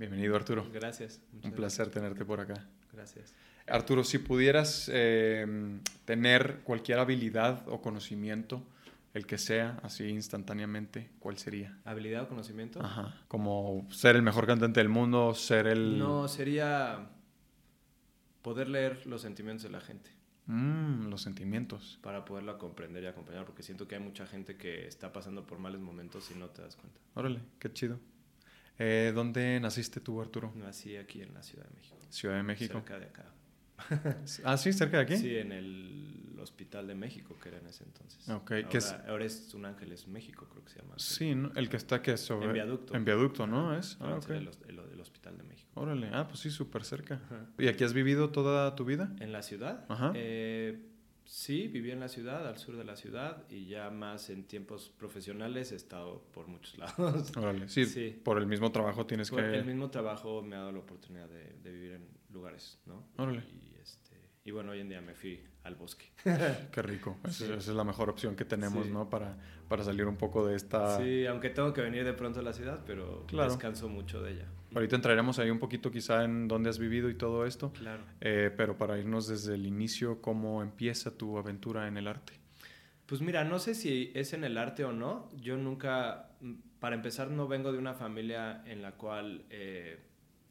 Bienvenido, Arturo. Gracias. Un placer tenerte por acá. Gracias. Arturo, si pudieras eh, tener cualquier habilidad o conocimiento, el que sea, así instantáneamente, ¿cuál sería? ¿Habilidad o conocimiento? Ajá. Como ser el mejor cantante del mundo, ser el... No, sería poder leer los sentimientos de la gente. Mm, los sentimientos. Para poderlo comprender y acompañar, porque siento que hay mucha gente que está pasando por males momentos y no te das cuenta. Órale, qué chido. Eh, ¿Dónde naciste tú, Arturo? Nací aquí en la Ciudad de México. Ciudad de México. Cerca de acá. ah, sí, cerca de aquí. Sí, en el Hospital de México, que era en ese entonces. Ok, ahora, ¿qué es? ahora es Un Ángeles México, creo que se llama. Sí, ¿no? el que está que sobre... En viaducto. En viaducto, ¿no? Es. Ah, Ah, ok. el, el- el Hospital de México. Órale, ah, pues sí, súper cerca. Ajá. ¿Y aquí has vivido toda tu vida? ¿En la ciudad? Ajá. Eh, sí, viví en la ciudad, al sur de la ciudad, y ya más en tiempos profesionales he estado por muchos lados. Órale, sí, Sí. por el mismo trabajo tienes Por que... El mismo trabajo me ha dado la oportunidad de, de vivir en lugares, ¿no? Órale. Y, este, y bueno, hoy en día me fui al bosque. Qué rico. Esa- Sí. Esa es la mejor opción que tenemos, Sí. ¿no? Para, para salir un poco de esta... Sí, aunque tengo que venir de pronto a la ciudad, pero Claro. descanso mucho de ella. Ahorita entraremos ahí un poquito quizá en dónde has vivido y todo esto, Claro. eh, pero para irnos desde el inicio, ¿cómo empieza tu aventura en el arte? Pues mira, no sé si es en el arte o no. Yo nunca, mm, para empezar, no vengo de una familia en la cual eh,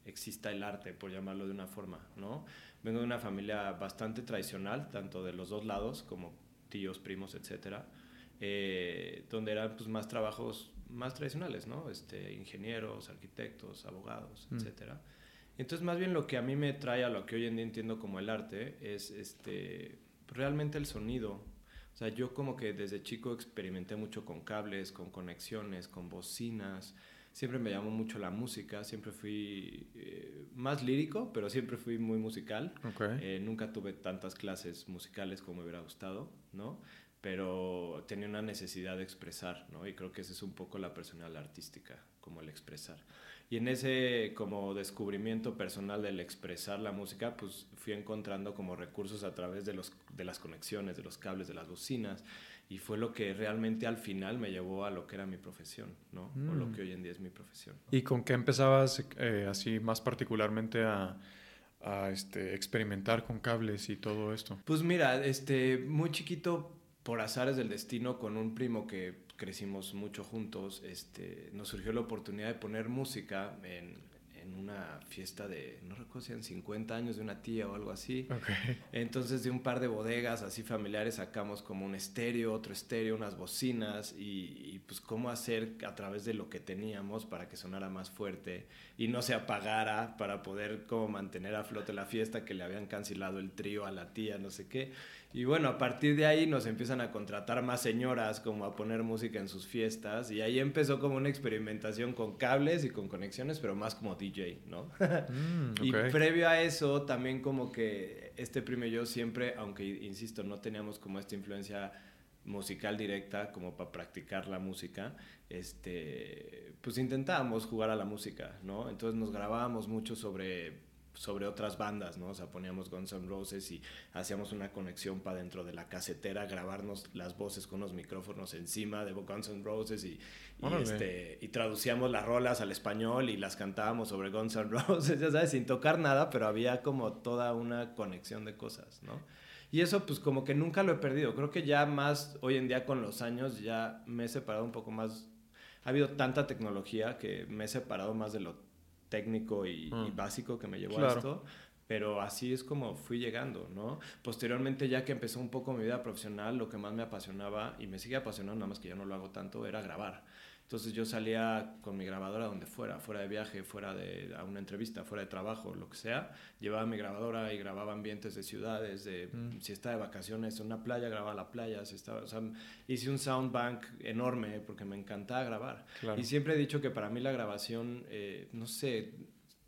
exista el arte, por llamarlo de una forma, ¿no? Vengo de una familia bastante tradicional, tanto de los dos lados, como tíos, primos, etcétera, eh, donde eran pues, más trabajos más tradicionales, ¿no? Este, ingenieros, arquitectos, abogados, Mm. etcétera. Entonces, más bien lo que a mí me trae a lo que hoy en día entiendo como el arte es este, realmente el sonido. O sea, yo como que desde chico experimenté mucho con cables, con conexiones, con bocinas. Siempre me llamó mucho la música, siempre fui eh, más lírico, pero siempre fui muy musical. Ok. Eh, nunca tuve tantas clases musicales como me hubiera gustado, ¿no? Pero tenía una necesidad de expresar, ¿no? Y creo que esa es un poco la personal artística, como el expresar. Y en ese como descubrimiento personal del expresar la música, pues fui encontrando como recursos a través de, los, de las conexiones, de los cables, de las bocinas. Y fue lo que realmente al final me llevó a lo que era mi profesión, ¿no? O lo Mm. que hoy en día es mi profesión. ¿Y con qué empezabas eh, así más particularmente a, a, este, experimentar con cables y todo esto? Pues mira, este, muy chiquito, por azares del destino, con un primo que crecimos mucho juntos, este, nos surgió la oportunidad de poner música en, en una fiesta de, no recuerdo si eran 50 años de una tía o algo así. Entonces de un par de bodegas así familiares sacamos como un estéreo, otro estéreo, unas bocinas y, y, pues cómo hacer a través de lo que teníamos para que sonara más fuerte y no se apagara para poder como mantener a flote la fiesta que le habían cancelado el trío a la tía, no sé qué. Y bueno, a partir de ahí nos empiezan a contratar más señoras como a poner música en sus fiestas y ahí empezó como una experimentación con cables y con conexiones, pero más como DJ, ¿no? Mm, Y previo a eso, también como que este primo y yo siempre, aunque insisto, no teníamos como esta influencia musical directa como para practicar la música, este, pues intentábamos jugar a la música, ¿no? Entonces nos grabábamos mucho sobre sobre otras bandas, ¿no? O sea, poníamos Guns N' Roses y hacíamos una conexión para dentro de la casetera, grabarnos las voces con los micrófonos encima de Guns N' Roses y, y, este, y traducíamos las rolas al español y las cantábamos sobre Guns N' Roses, ya sabes, sin tocar nada, pero había como toda una conexión de cosas, ¿no? Y eso pues como que nunca lo he perdido. Creo que ya más hoy en día con los años ya me he separado un poco más. Ha habido tanta tecnología que me he separado más de lo técnico y, y Mm. básico que me llevó Claro. a esto. Pero así es como fui llegando, ¿no? Posteriormente, ya que empezó un poco mi vida profesional, lo que más me apasionaba y me sigue apasionando, nada más que ya no lo hago tanto, era grabar. Entonces yo salía con mi grabadora donde fuera, fuera de viaje, fuera de a una entrevista, fuera de trabajo, lo que sea. Llevaba mi grabadora y grababa ambientes de ciudades, de Mm. si estaba de vacaciones en una playa, grababa la playa, si estaba, o sea, hice un sound bank enorme porque me encantaba grabar. Claro. Y siempre he dicho que para mí la grabación, eh, no sé,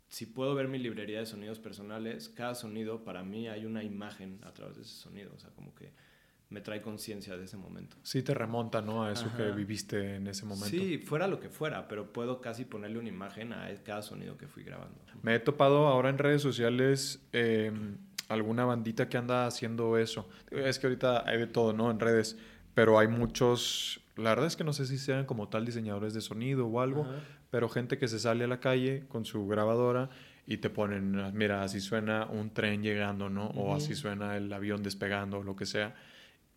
si puedo ver mi librería de sonidos personales, cada sonido para mí hay una imagen a través de ese sonido, o sea, como que me trae conciencia de ese momento. Sí te remonta, ¿no? A eso Ajá. que viviste en ese momento. Sí, fuera lo que fuera, pero puedo casi ponerle una imagen a cada sonido que fui grabando. Me he topado ahora en redes sociales eh, alguna bandita que anda haciendo eso. Es que ahorita hay de todo, ¿no? En redes, pero hay muchos, la verdad es que no sé si sean como tal diseñadores de sonido o algo, Ajá. pero gente que se sale a la calle con su grabadora y te ponen, mira, así suena un tren llegando, ¿no? O así suena el avión despegando o lo que sea.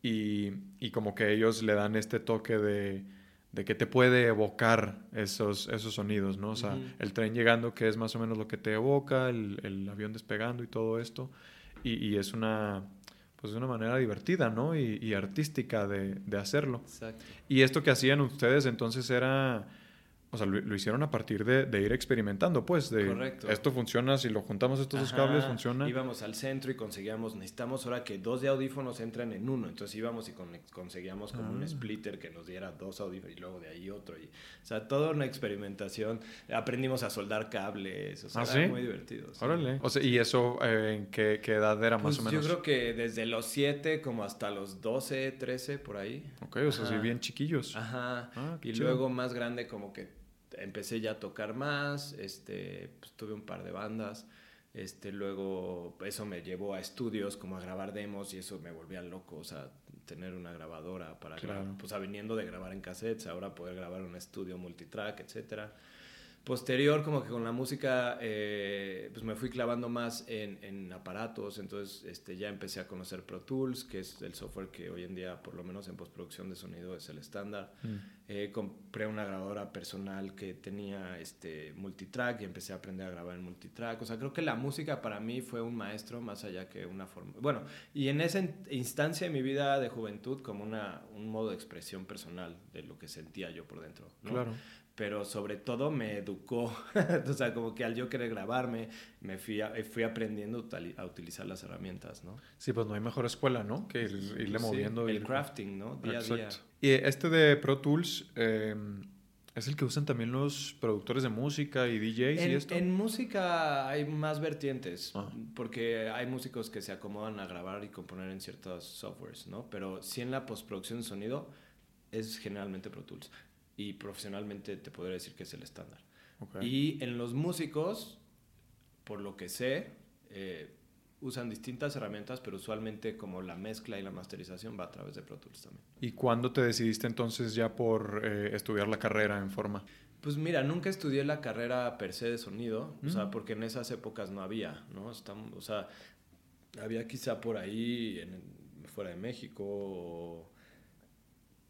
Y, y como que ellos le dan este toque de, de, que te puede evocar esos, esos sonidos, ¿no? O sea, el tren llegando, que es más o menos lo que te evoca, el, el avión despegando y todo esto. Y, y, es una, pues una manera divertida, ¿no? Y, y artística de, de hacerlo. Exacto. Y esto que hacían ustedes entonces era o sea, lo, hicieron a partir de, de, ir experimentando, pues, de Correcto. esto funciona, si lo juntamos estos Ajá. dos cables, funciona. Íbamos al centro y conseguíamos, necesitamos ahora que dos de audífonos entran en uno, entonces íbamos y con, conseguíamos como ah. un splitter que nos diera dos audífonos y luego de ahí otro. Y, o sea, toda una experimentación. Aprendimos a soldar cables, o sea, ¿Ah, era muy divertido. Sí. Órale. O sea, ¿y eso eh, en qué, qué, edad era pues más o menos? Yo creo que desde los 7 como hasta los 12, 13, por ahí. Ok, o sea, sí, bien chiquillos. Ajá. Ah, y chido. luego más grande como que empecé ya a tocar más, este, pues, tuve un par de bandas, este, luego eso me llevó a estudios como a grabar demos y eso me volvía loco, o sea, tener una grabadora para claro. grabar, pues viniendo de grabar en cassettes, ahora poder grabar en un estudio multitrack, etcétera. Posterior, como que con la música, eh, pues me fui clavando más en, en, aparatos, entonces este, ya empecé a conocer Pro Tools, que es el software que hoy en día, por lo menos en postproducción de sonido, es el estándar. Mm. Eh, compré una grabadora personal que tenía este, multitrack y empecé a aprender a grabar en multitrack. O sea, creo que la música para mí fue un maestro más allá que una forma... Bueno, y en esa instancia de mi vida de juventud como una, un modo de expresión personal de lo que sentía yo por dentro. ¿no? Claro pero sobre todo me educó, o sea, como que al yo querer grabarme, me fui, a, fui aprendiendo a utilizar las herramientas, ¿no? Sí, pues no hay mejor escuela, ¿no? Que ir, irle sí, moviendo. El ir... crafting, ¿no? Día Exacto. a día. Y este de Pro Tools, eh, ¿es el que usan también los productores de música y DJs en, y esto? En música hay más vertientes, ah. porque hay músicos que se acomodan a grabar y componer en ciertos softwares, ¿no? Pero sí en la postproducción de sonido es generalmente Pro Tools y profesionalmente te podría decir que es el estándar. Okay. Y en los músicos, por lo que sé, eh, usan distintas herramientas, pero usualmente como la mezcla y la masterización va a través de Pro Tools también. ¿Y cuándo te decidiste entonces ya por eh, estudiar la carrera en forma? Pues mira, nunca estudié la carrera per se de sonido, mm. o sea, porque en esas épocas no había, ¿no? Estamos, o sea, había quizá por ahí en, fuera de México o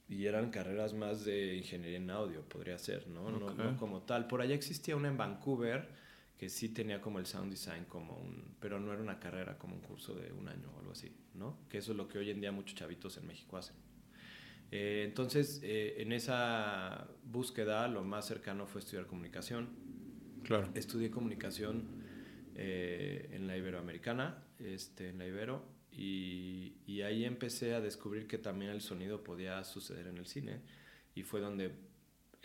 y eran carreras más de ingeniería en audio, podría ser, ¿no? Okay. No, no, como tal. Por allá existía una en Vancouver que sí tenía como el sound design como un, pero no era una carrera como un curso de un año o algo así, ¿no? Que eso es lo que hoy en día muchos chavitos en México hacen. Eh, entonces, eh, en esa búsqueda, lo más cercano fue estudiar comunicación. Claro. Estudié comunicación eh, en la Iberoamericana, este, en la Ibero, y, y, ahí empecé a descubrir que también el sonido podía suceder en el cine y fue donde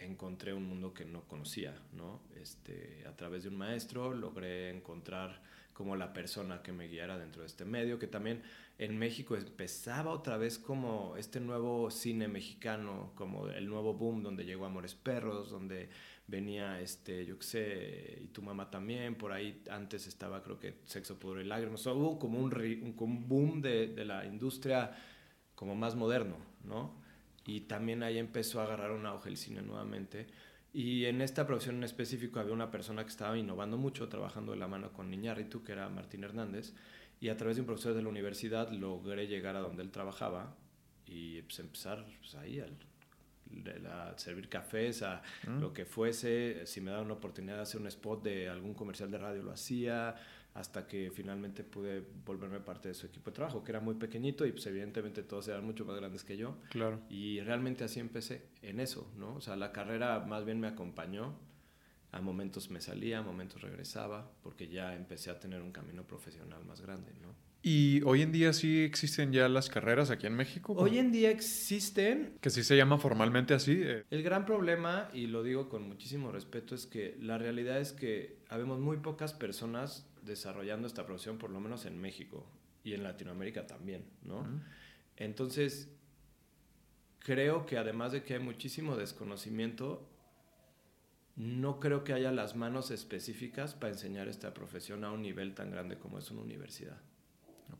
encontré un mundo que no conocía, ¿no? Este, a través de un maestro logré encontrar como la persona que me guiara dentro de este medio, que también en México empezaba otra vez como este nuevo cine mexicano, como el nuevo boom donde llegó Amores Perros, donde venía, este, yo qué sé, y tu mamá también, por ahí antes estaba creo que Sexo, Pudor y Lágrimas, o sea, hubo como un, un, boom de, de, la industria como más moderno, ¿no? Y también ahí empezó a agarrar un auge el cine nuevamente. Y en esta producción en específico había una persona que estaba innovando mucho, trabajando de la mano con Niñarritu, que era Martín Hernández, y a través de un profesor de la universidad logré llegar a donde él trabajaba y pues, empezar pues, ahí al la, servir cafés, a mm. lo que fuese. Si me daban una oportunidad de hacer un spot de algún comercial de radio, lo hacía, hasta que finalmente pude volverme parte de su equipo de trabajo, que era muy pequeñito y pues evidentemente todos eran mucho más grandes que yo. Claro. Y realmente así empecé, en eso, ¿no? O sea, la carrera más bien me acompañó. A momentos me salía, a momentos regresaba, porque ya empecé a tener un camino profesional más grande, ¿no? ¿Y hoy en día sí existen ya las carreras aquí en México? Hoy en día existen. Que sí se llama formalmente así. Eh. El gran problema, y lo digo con muchísimo respeto, es que la realidad es que habemos muy pocas personas desarrollando esta profesión, por lo menos en México y en Latinoamérica también, ¿no? Uh -huh. Entonces, creo que además de que hay muchísimo desconocimiento, no creo que haya las manos específicas para enseñar esta profesión a un nivel tan grande como es una universidad.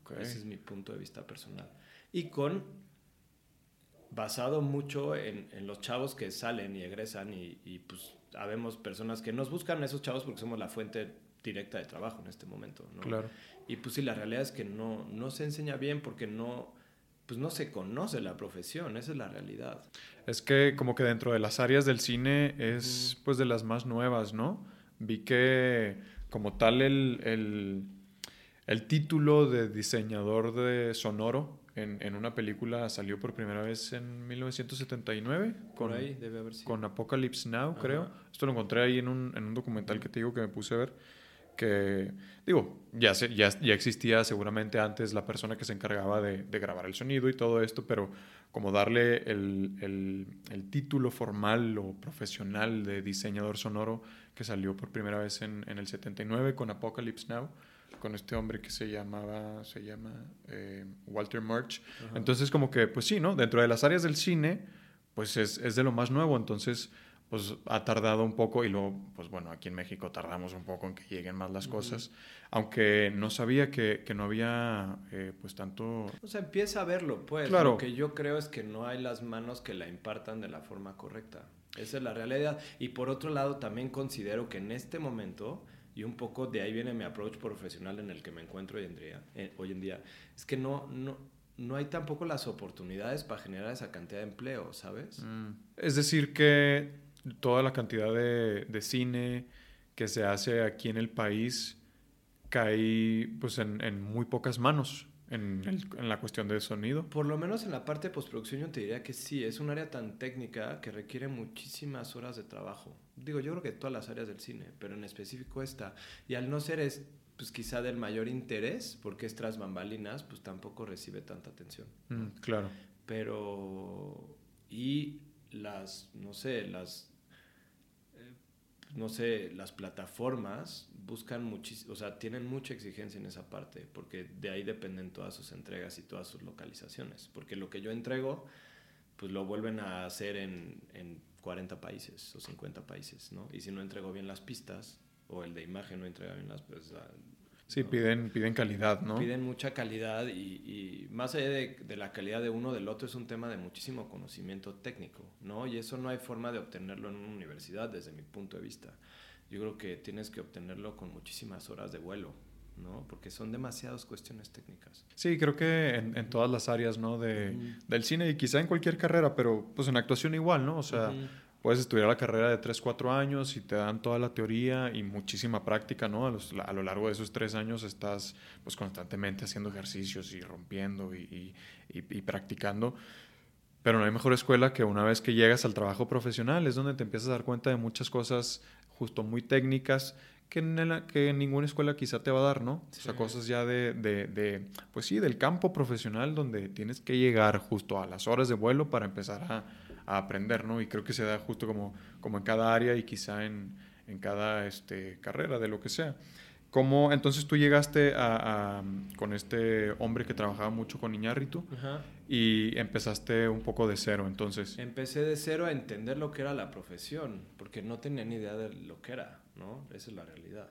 Okay. Ese es mi punto de vista personal. Y con basado mucho en, en los chavos que salen y egresan y, y, pues habemos personas que nos buscan a esos chavos porque somos la fuente directa de trabajo en este momento, ¿no? Claro. Y pues sí, la realidad es que no, no se enseña bien porque no, pues no se conoce la profesión, esa es la realidad. Es que como que dentro de las áreas del cine es pues de las más nuevas, ¿no? Vi que como tal el, el, el título de diseñador de sonoro en, en, una película salió por primera vez en 1979 con, ahí debe haber sido. con Apocalypse Now, creo. Esto lo encontré ahí en un, en un documental que te digo que me puse a ver que, digo, ya, se, ya, ya, existía seguramente antes la persona que se encargaba de, de, grabar el sonido y todo esto, pero como darle el, el, el, título formal o profesional de diseñador sonoro que salió por primera vez en, en el 79 con Apocalypse Now, con este hombre que se llamaba, se llama eh, Walter Murch. Ajá. Entonces como que, pues sí, ¿no? Dentro de las áreas del cine, pues es, es de lo más nuevo, entonces pues ha tardado un poco y luego, pues bueno, aquí en México tardamos un poco en que lleguen más las uh -huh. cosas, aunque no sabía que, que no había eh, pues tanto... O sea, empieza a verlo, pues. Claro. Lo que yo creo es que no hay las manos que la impartan de la forma correcta. Esa es la realidad. Y por otro lado, también considero que en este momento, y un poco de ahí viene mi approach profesional en el que me encuentro hoy en día, es que no... no no hay tampoco las oportunidades para generar esa cantidad de empleo, ¿sabes? Mm. Es decir, que toda la cantidad de, de, cine que se hace aquí en el país cae pues en muy pocas manos en, el, en, la cuestión de sonido. Por lo menos en la parte de postproducción yo te diría que sí, es un área tan técnica que requiere muchísimas horas de trabajo. Digo, yo creo que todas las áreas del cine, pero en específico esta. Y al no ser es, pues quizá del mayor interés, porque es tras bambalinas, pues tampoco recibe tanta atención. Mm, claro. Pero... Y las, no sé, las no sé, las plataformas buscan muchísimo, o sea, tienen mucha exigencia en esa parte, porque de ahí dependen todas sus entregas y todas sus localizaciones, porque lo que yo entrego, pues lo vuelven a hacer en, en 40 países o 50 países, ¿no? Y si no entrego bien las pistas, o el de imagen no entrega bien las pues, Sí, piden, piden calidad, ¿no? Piden mucha calidad y, y más allá de, de, la calidad de uno del otro es un tema de muchísimo conocimiento técnico, ¿no? Y eso no hay forma de obtenerlo en una universidad desde mi punto de vista. Yo creo que tienes que obtenerlo con muchísimas horas de vuelo, ¿no? Porque son demasiadas cuestiones técnicas. Sí, creo que en, en todas las áreas, ¿no? De, uh -huh. Del cine y quizá en cualquier carrera, pero pues en actuación igual, ¿no? O sea... Uh -huh puedes estudiar la carrera de 3, 4 años y te dan toda la teoría y muchísima práctica, ¿no? A, los, a lo largo de esos 3 años estás pues constantemente haciendo ejercicios y rompiendo y, y, y, y, practicando. Pero no hay mejor escuela que una vez que llegas al trabajo profesional, es donde te empiezas a dar cuenta de muchas cosas justo muy técnicas que en, la, que en ninguna escuela quizá te va a dar, ¿no? Sí. O sea, cosas ya de, de, de, pues sí, del campo profesional donde tienes que llegar justo a las horas de vuelo para empezar a a aprender, ¿no? Y creo que se da justo como, como en cada área y quizá en, en cada este, carrera, de lo que sea. ¿Cómo, entonces tú llegaste a, a, con este hombre que trabajaba mucho con Iñárritu Ajá. y empezaste un poco de cero, entonces? Empecé de cero a entender lo que era la profesión, porque no tenía ni idea de lo que era, ¿no? Esa es la realidad.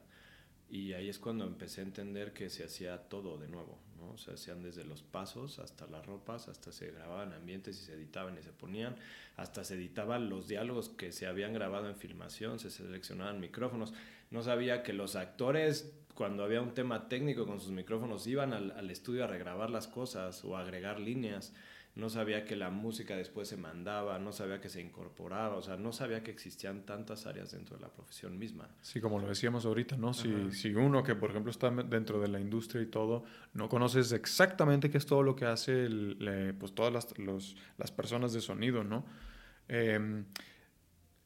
Y ahí es cuando empecé a entender que se hacía todo de nuevo, ¿no? O sea, hacían desde los pasos hasta las ropas, hasta se grababan ambientes y se editaban y se ponían, hasta se editaban los diálogos que se habían grabado en filmación, se seleccionaban micrófonos. No sabía que los actores, cuando había un tema técnico con sus micrófonos, iban al, al estudio a regrabar las cosas o a agregar líneas no sabía que la música después se mandaba, no sabía que se incorporaba, o sea, no sabía que existían tantas áreas dentro de la profesión misma. Sí, como lo decíamos ahorita, ¿no? Si, si, uno que, por ejemplo, está dentro de la industria y todo, no conoces exactamente qué es todo lo que hace el, le, pues todas las, los, las personas de sonido, ¿no? Eh,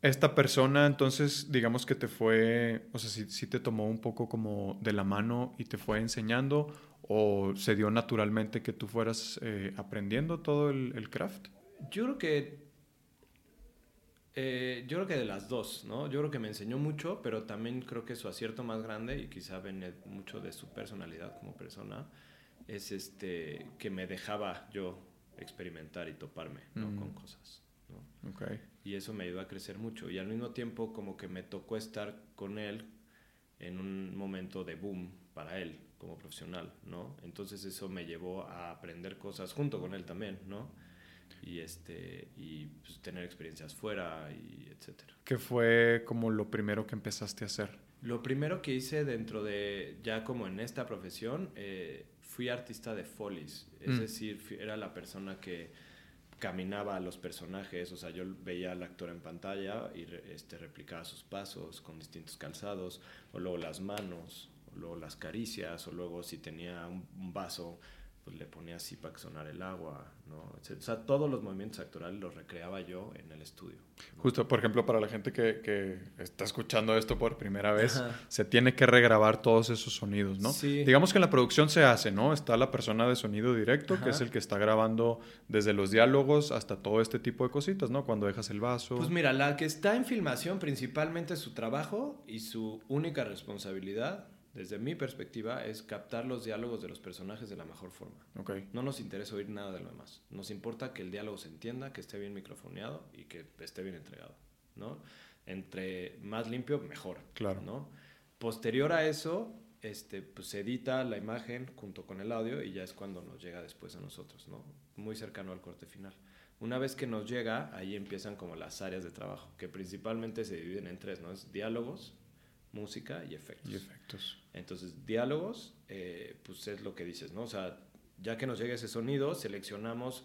esta persona, entonces, digamos que te fue, o sea, si, si te tomó un poco como de la mano y te fue enseñando, o se dio naturalmente que tú fueras eh, aprendiendo todo el, el, craft? Yo creo que eh, yo creo que de las dos, ¿no? Yo creo que me enseñó mucho, pero también creo que su acierto más grande y quizá viene mucho de su personalidad como persona es este que me dejaba yo experimentar y toparme ¿no? mm. con cosas. ¿no? Okay. Y eso me ayudó a crecer mucho y al mismo tiempo como que me tocó estar con él en un momento de boom para él como profesional, ¿no? Entonces eso me llevó a aprender cosas junto con él también, ¿no? y, este, y pues, tener experiencias fuera y etcétera. ¿Qué fue como lo primero que empezaste a hacer? Lo primero que hice dentro de, ya como en esta profesión, eh, fui artista de folies, es Mm. decir, era la persona que caminaba a los personajes, o sea, yo veía al actor en pantalla y re- este, replicaba sus pasos con distintos calzados, o luego las manos, luego las caricias, o luego si tenía un, un vaso, pues le ponía así para que sonara el agua, ¿no? O sea, todos los movimientos actorales los recreaba yo en el estudio. ¿no? Justo, por ejemplo, para la gente que, que está escuchando esto por primera vez, Ajá. se tiene que regrabar todos esos sonidos, ¿no? Sí. Digamos que en la producción se hace, ¿no? Está la persona de sonido directo, que Ajá. es el que está grabando desde los diálogos hasta todo este tipo de cositas, ¿no? Cuando dejas el vaso. Pues mira, la que está en filmación principalmente su trabajo y su única responsabilidad, desde mi perspectiva, es captar los diálogos de los personajes de la mejor forma. No nos interesa oír nada de lo demás. Nos importa que el diálogo se entienda, que esté bien microfoneado y que esté bien entregado, ¿no? Entre más limpio, mejor. Claro. ¿no? Posterior a eso, este, pues se edita la imagen junto con el audio y ya es cuando nos llega después a nosotros, ¿no? Muy cercano al corte final. Una vez que nos llega, ahí empiezan como las áreas de trabajo, que principalmente se dividen en tres, ¿no? Es diálogos, música y efectos. y efectos. Entonces, diálogos, eh, pues es lo que dices, ¿no? O sea, ya que nos llega ese sonido, seleccionamos,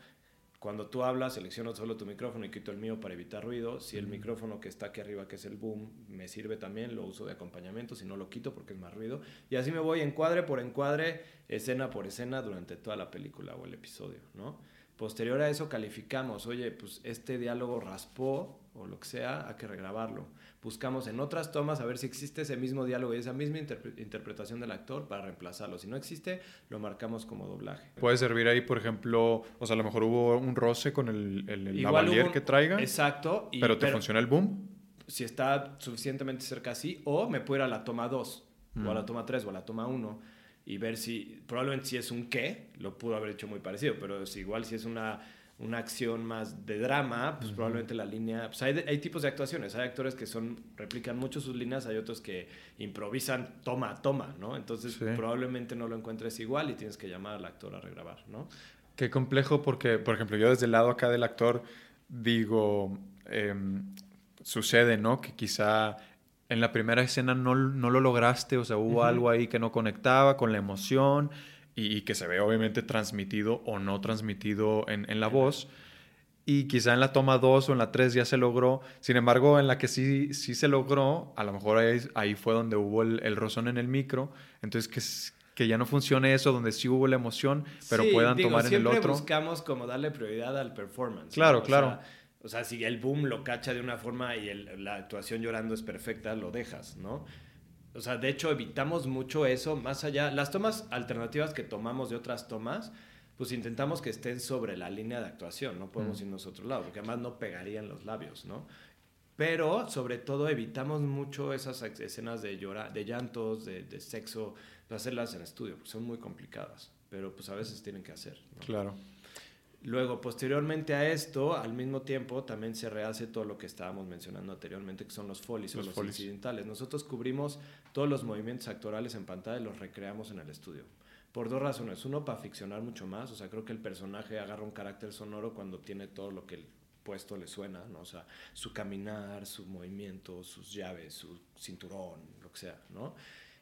cuando tú hablas, selecciono solo tu micrófono y quito el mío para evitar ruido. Si el micrófono que está aquí arriba, que es el boom, me sirve también, lo uso de acompañamiento, si no lo quito porque es más ruido. Y así me voy encuadre por encuadre, escena por escena durante toda la película o el episodio, ¿no? Posterior a eso calificamos, oye, pues este diálogo raspó o lo que sea, hay que regrabarlo. Buscamos en otras tomas a ver si existe ese mismo diálogo y esa misma interpre- interpretación del actor para reemplazarlo. Si no existe, lo marcamos como doblaje. Puede servir ahí, por ejemplo, o sea, a lo mejor hubo un roce con el, el, el Igual lavalier hubo un- que traiga, Exacto. y- pero te funciona el boom. si está suficientemente cerca así, o me puedo ir a la toma 2, o a la Mm. toma 3, o a la toma 1, y ver si, probablemente si es un qué, lo pudo haber hecho muy parecido, pero si igual si es una, una acción más de drama, pues Ujú. probablemente la línea, pues hay, hay tipos de actuaciones, hay actores que son, replican mucho sus líneas, hay otros que improvisan toma a toma, ¿no? Entonces Sí. probablemente no lo encuentres igual y tienes que llamar al actor a regrabar, ¿no? Qué complejo porque, por ejemplo, yo desde el lado acá del actor digo, em, sucede, ¿no? Que quizá en la primera escena no, no lo lograste, o sea, hubo Ujú. algo ahí que no conectaba con la emoción y, y que se ve obviamente transmitido o no transmitido en, en la voz. Y quizá en la toma 2 o en la 3 ya se logró. Sin embargo, en la que sí, sí se logró, a lo mejor ahí, ahí fue donde hubo el, el rozón en el micro. Entonces, que, que ya no funcione eso, donde sí hubo la emoción, pero Sí, puedan digo, tomar en el siempre otro. buscamos como darle prioridad al performance. Claro, ¿no? Claro. sea, o sea, si el boom lo cacha de una forma y el- la actuación llorando es perfecta, lo dejas, ¿no? O sea, de hecho, evitamos mucho eso, más allá. Las tomas alternativas que tomamos de otras tomas, pues intentamos que estén sobre la línea de actuación, no podemos Mm. irnos a otro lado, porque además no pegarían los labios, ¿no? Pero, sobre todo, evitamos mucho esas escenas de, llora, de llantos, de, de sexo, de hacerlas en estudio, porque son muy complicadas, pero pues a veces tienen que hacer. ¿no? Claro. Luego, posteriormente a esto, al mismo tiempo, también se rehace todo lo que estábamos mencionando anteriormente, que son los folies Los o los folies. incidentales. Nosotros cubrimos todos los movimientos actorales en pantalla y los recreamos en el estudio. Por dos razones. Uno, para ficcionar mucho más. O sea, creo que el personaje agarra un carácter sonoro cuando tiene todo lo que el puesto le suena, ¿no? O sea, su caminar, su movimiento, sus llaves, su cinturón, lo que sea, ¿no?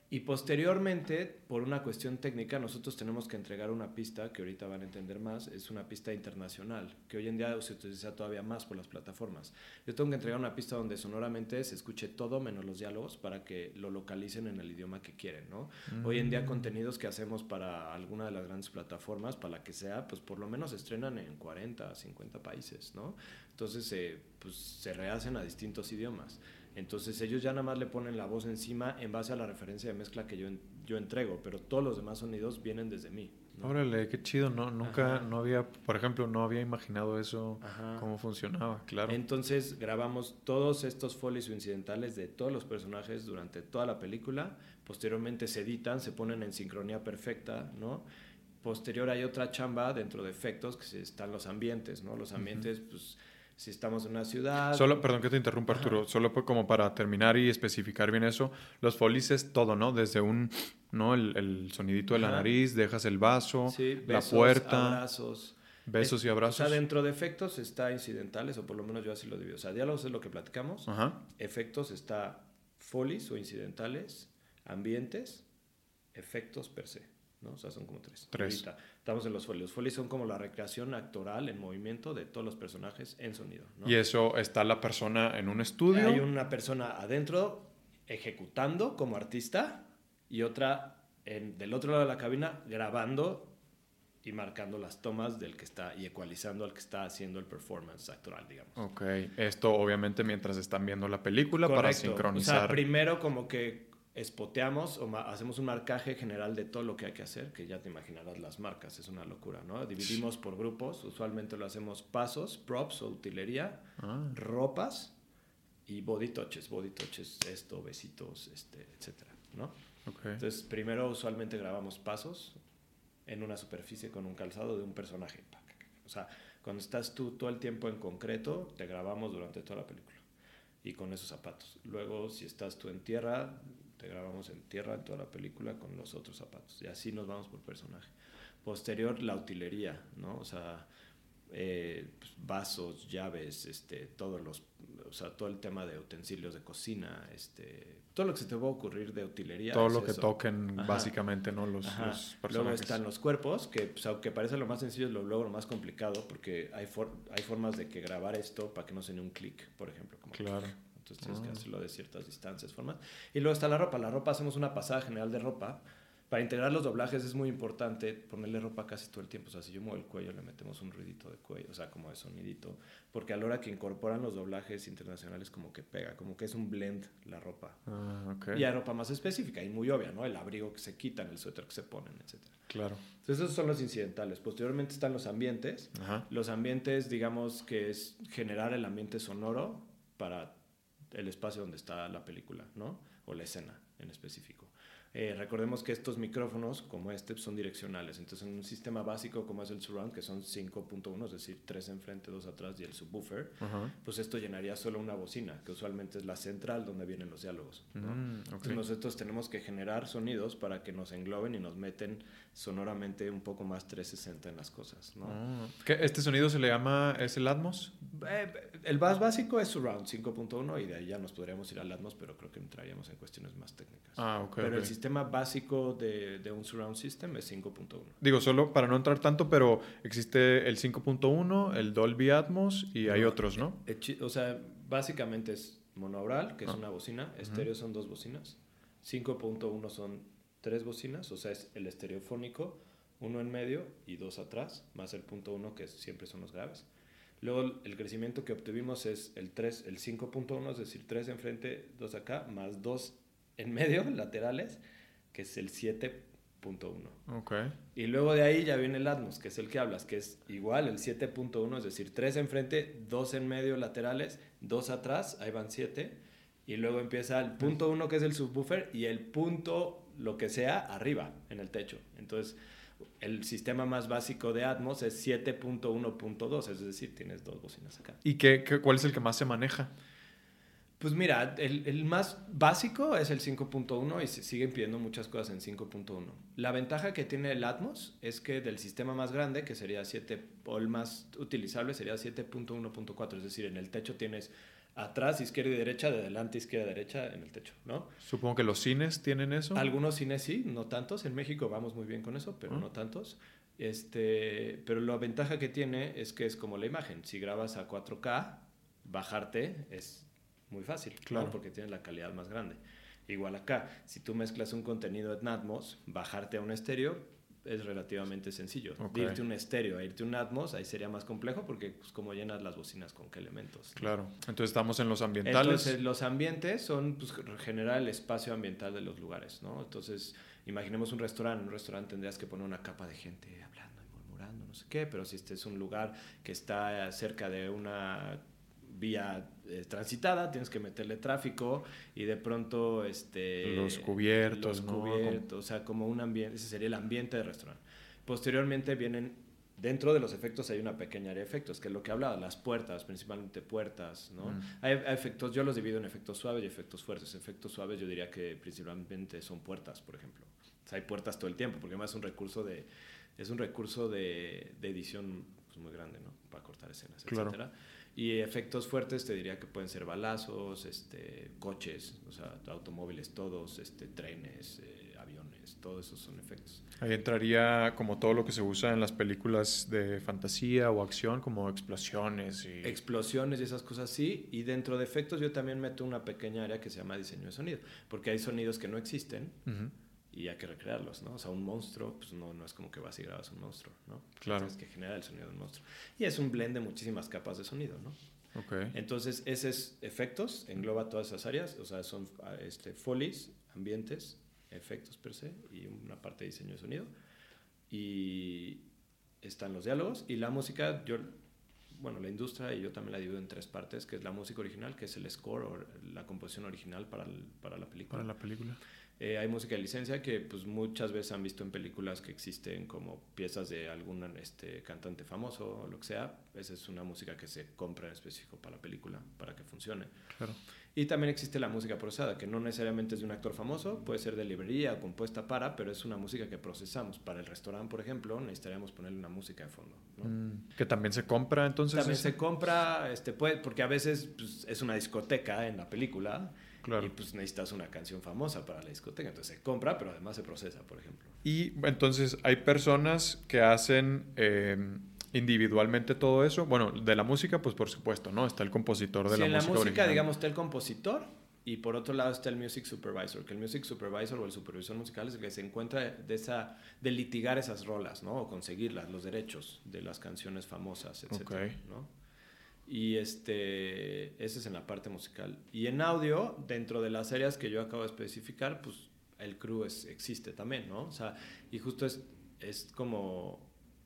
Y posteriormente, por una cuestión técnica, nosotros tenemos que entregar una pista, que ahorita van a entender más, es una pista internacional, que hoy en día se utiliza todavía más por las plataformas. Yo tengo que entregar una pista donde sonoramente se escuche todo menos los diálogos para que lo localicen en el idioma que quieren, ¿no? Hoy en día Mm. contenidos que hacemos para alguna de las grandes plataformas, para la que sea, pues por lo menos se estrenan en 40, 50 países, ¿no? Entonces eh, pues, se rehacen a distintos idiomas. Entonces ellos ya nada más le ponen la voz encima en base a la referencia de mezcla que yo, yo entrego, pero todos los demás sonidos vienen desde mí. ¿no? Órale, qué chido. No, nunca, Ajá. no había, por ejemplo, no había imaginado eso, Ajá. cómo funcionaba, claro. Entonces grabamos todos estos folies incidentales de todos los personajes durante toda la película. Posteriormente se editan, se ponen en sincronía perfecta, ¿no? Posterior hay otra chamba dentro de efectos que están los ambientes, ¿no? Los ambientes, pues, si estamos en una ciudad. Solo, perdón que te interrumpa, Ajá. Arturo. Solo como para terminar y especificar bien eso. Los folies es todo, ¿no? Desde un, ¿no? El, el sonidito de la nariz, dejas el vaso, Sí, la besos, puerta. abrazos. Besos y abrazos. O sea, dentro de efectos está incidentales, o por lo menos yo así lo divido. O sea, diálogos es lo que platicamos. Ajá. Efectos está folies o incidentales, ambientes, efectos per se. ¿No? O sea, son como tres. Tres. Ahorita estamos en los folies. Los folies son como la recreación actoral en movimiento de todos los personajes en sonido. ¿no? Y eso está la persona en un estudio. Hay una persona adentro ejecutando como artista y otra en, del otro lado de la cabina grabando y marcando las tomas del que está y ecualizando al que está haciendo el performance actoral, digamos. Ok, esto obviamente mientras están viendo la película para Correcto. sincronizar. O sea, primero como que espoteamos o hacemos un marcaje general de todo lo que hay que hacer, que ya te imaginarás las marcas, es una locura, ¿no? Dividimos por grupos, usualmente lo hacemos pasos, props o utilería, Ah, ropas y body touches, body touches, esto, besitos, este, etcétera, ¿no? ok. Entonces, primero usualmente grabamos pasos en una superficie con un calzado de un personaje. O sea, cuando estás tú todo el tiempo en concreto, te grabamos durante toda la película y con esos zapatos. Luego, si estás tú en tierra, te grabamos en tierra en toda la película con los otros zapatos. Y así nos vamos por personaje. Posterior, la utilería, ¿no? O sea, eh, pues, vasos, llaves, este, todos los, o sea, todo el tema de utensilios de cocina, este, todo lo que se te va a ocurrir de utilería. Todo es lo que eso. toquen Ajá. básicamente, ¿no? Los, los Luego están los cuerpos, que pues, aunque parece lo más sencillo, es lo, luego lo más complicado, porque hay, for- hay formas de que grabar esto para que no ni un clic, por ejemplo. Como Claro. Entonces tienes que Ah. hacerlo de ciertas distancias, formas. Y luego está la ropa. La ropa hacemos una pasada general de ropa. Para integrar los doblajes es muy importante ponerle ropa casi todo el tiempo. O sea, si yo muevo el cuello, le metemos un ruidito de cuello, o sea, como de sonidito. Porque a la hora que incorporan los doblajes internacionales, como que pega, como que es un blend la ropa. Ah, ok. Y hay ropa más específica y muy obvia, ¿no? El abrigo que se quitan, el suéter que se ponen, etc. Claro. Entonces, esos son los incidentales. Posteriormente están los ambientes. Ajá. Los ambientes, digamos que es generar el ambiente sonoro para el espacio donde está la película, ¿no? O la escena en específico. Eh, recordemos que estos micrófonos, como este, son direccionales. Entonces, en un sistema básico como es el surround, que son 5.1, es decir, 3 enfrente, 2 atrás y el subwoofer, pues esto llenaría solo una bocina, que usualmente es la central donde vienen los diálogos. ¿no? Mm. Entonces nosotros tenemos que generar sonidos para que nos engloben y nos meten sonoramente un poco más 360 en las cosas. ¿no? Ah. ¿Qué- ¿Este sonido se le llama, es el Atmos? Eh, el más básico es Surround 5.1 y de ahí ya nos podríamos ir al Atmos, pero creo que entraríamos en cuestiones más técnicas. Ah, ok. pero el sistema básico de, de un Surround System es 5.1. Digo, solo para no entrar tanto, pero existe el 5.1, el Dolby Atmos y hay No, otros, ¿no? Eh, O sea, básicamente es monaural, que es Ah. una bocina, estéreo son dos bocinas, 5.1 son tres bocinas, o sea, es el estereofónico, uno en medio y dos atrás, más el punto uno que siempre son los graves. Luego el crecimiento que obtuvimos es el 3, el 5.1, es decir, 3 enfrente, 2 acá, más 2 en medio, laterales, que es el 7.1. Ok. Y luego de ahí ya viene el Atmos, que es el que hablas, que es igual, el 7.1, es decir, 3 enfrente, 2 en medio laterales, 2 atrás, ahí van 7. Y luego empieza el punto 1, que es el subwoofer, y el punto, lo que sea, arriba, en el techo. Entonces, el sistema más básico de Atmos es 7.1.2, es decir, tienes dos bocinas acá. ¿Y qué, qué- cuál es el que más se maneja? Pues mira, el, el más básico es el 5.1 y se siguen pidiendo muchas cosas en 5.1. La ventaja que tiene el Atmos es que del sistema más grande, que sería 7, o el más utilizable sería 7.1.4, es decir, en el techo tienes atrás, izquierda y derecha, de adelante, izquierda, derecha en el techo, ¿no? Supongo que los cines tienen eso. Algunos cines sí, no tantos. En México vamos muy bien con eso, pero Ah. no tantos. Este, pero la ventaja que tiene es que es como la imagen. Si grabas a 4K, bajarte es muy fácil, ¿no? Claro. porque tienes la calidad más grande. Igual acá, si tú mezclas un contenido en Atmos, bajarte a un estéreo es relativamente sencillo. Ok. De irte un estéreo a irte un Atmos, ahí sería más complejo porque pues, como llenas las bocinas con qué elementos. ¿no? Claro. Entonces estamos en los ambientales. Entonces, los ambientes son, pues, generar el espacio ambiental de los lugares, ¿no? Entonces, imaginemos un restaurante. En un restaurante tendrías que poner una capa de gente hablando y murmurando, no sé qué, pero si este es un lugar que está cerca de una vía eh, transitada, tienes que meterle tráfico y de pronto este Los cubiertos, los ¿no? cubiertos, o sea, como un ambiente, ese sería el ambiente del restaurante. Posteriormente vienen dentro de los efectos hay una pequeña área de efectos, que es lo que hablaba, las puertas, principalmente puertas, ¿no? Mm. Hay, hay efectos, yo los divido en efectos suaves y efectos fuertes. Efectos suaves yo diría que principalmente son puertas, por ejemplo. O sea, hay puertas todo el tiempo, porque además es un recurso de, es un recurso de, de edición pues, muy grande, ¿no? Para cortar escenas, etcétera. Y efectos fuertes te diría que pueden ser balazos, este, coches, o sea, automóviles todos, este, trenes, eh, aviones, todos esos son efectos. Ahí entraría como todo lo que se usa en las películas de fantasía o acción, como explosiones y... Explosiones y esas cosas sí, y dentro de efectos yo también meto una pequeña área que se llama diseño de sonido, porque hay sonidos que no existen y hay que recrearlos, ¿no? O sea, un monstruo, pues no, no es como que vas y grabas un monstruo, ¿no? Claro. Es que genera el sonido de un monstruo. Y es un blend de muchísimas capas de sonido, ¿no? Ok. Entonces, ese es efectos, engloba todas esas áreas, o sea, son este, folies, ambientes, efectos per se, y una parte de diseño de sonido. Y están los diálogos, y la música, yo, bueno, la industria, y yo también la divido en tres partes, que es la música original, que es el score, o la composición original para, para la película. Para la película. Eh, hay música de licencia que pues muchas veces han visto en películas que existen como piezas de algún este, cantante famoso o lo que sea. Esa es una música que se compra en específico para la película, para que funcione. Claro. Y también existe la música procesada, que no necesariamente es de un actor famoso, puede ser de librería o compuesta para, pero es una música que procesamos. Para el restaurante, por ejemplo, necesitaríamos ponerle una música de fondo. Mm, que también se compra entonces. También se compra, este, puede, porque a veces pues, es una discoteca en la película y pues necesitas una canción famosa para la discoteca. Entonces se compra, pero además se procesa, por ejemplo. Y entonces hay personas que hacen em, individualmente todo eso. Bueno, de la música, pues por supuesto, ¿no? Está el compositor de la música. En la música, digamos, está el compositor. Y por otro lado está el music supervisor, que el music supervisor o el supervisor musical es el que se encuentra de, esa, de litigar esas rolas, ¿no? O conseguirlas, los derechos de las canciones famosas, etc. ¿no? Y este, ese es en la parte musical. Y en audio, dentro de las áreas que yo acabo de especificar, pues el crew es, existe también, ¿no? O sea, y justo es, es como,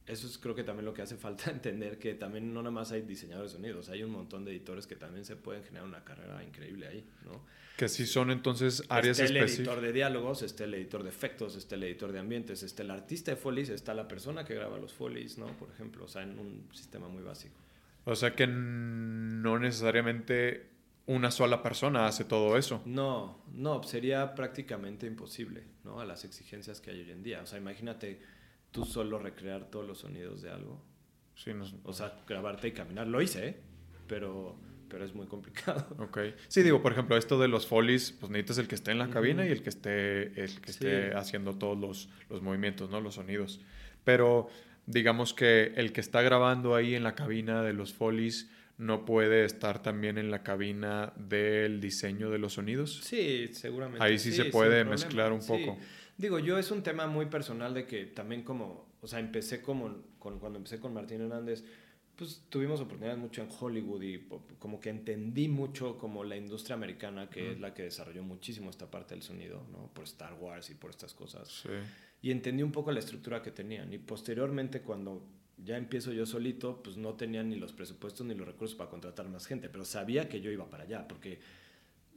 eso es creo que también lo que hace falta entender, que también no nada más hay diseñadores de sonidos, hay un montón de editores que también se pueden generar una carrera increíble ahí, ¿no? Que sí son entonces áreas específicas. Está el editor de diálogos, está el editor de efectos, está el editor de ambientes, está el artista de folies, está la persona que graba los folies, ¿no? Por ejemplo, o sea, en un sistema muy básico. O sea que no necesariamente una sola persona hace todo eso. No, no, sería prácticamente imposible, ¿no? A las exigencias que hay hoy en día. O sea, imagínate tú solo recrear todos los sonidos de algo. Sí, no, o sea, grabarte y caminar. Lo hice, ¿eh? pero, pero es muy complicado. Ok. Sí, digo, por ejemplo, esto de los folies, pues necesitas el que esté en la cabina y el que esté, el que esté haciendo todos los, los movimientos, ¿no? Los sonidos. Pero digamos que el que está grabando ahí en la cabina de los folies no puede estar también en la cabina del diseño de los sonidos. Sí, seguramente. Ahí sí, se puede mezclar un poco. Digo, yo es un tema muy personal de que también como, o sea, empecé como, con, cuando empecé con Martín Hernández, pues tuvimos oportunidades mucho en Hollywood y como que entendí mucho como la industria americana, que es la que desarrolló muchísimo esta parte del sonido, ¿no? Por Star Wars y por estas cosas. Sí y entendí un poco la estructura que tenían. Y posteriormente, cuando ya empiezo yo solito, pues no tenía ni los presupuestos ni los recursos para contratar más gente, pero sabía que yo iba para allá, porque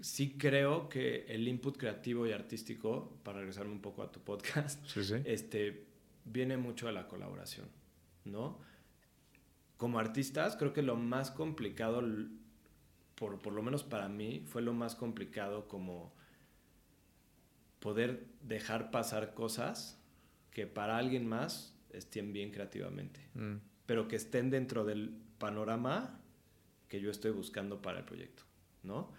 sí creo que el input creativo y artístico, para regresarme un poco a tu podcast, Este, viene mucho de la colaboración, ¿no? Como artistas, creo que lo más complicado, por, por lo menos para mí, fue lo más complicado como poder dejar pasar cosas que para alguien más estén bien creativamente, mm. pero que estén dentro del panorama que yo estoy buscando para el proyecto, ¿no?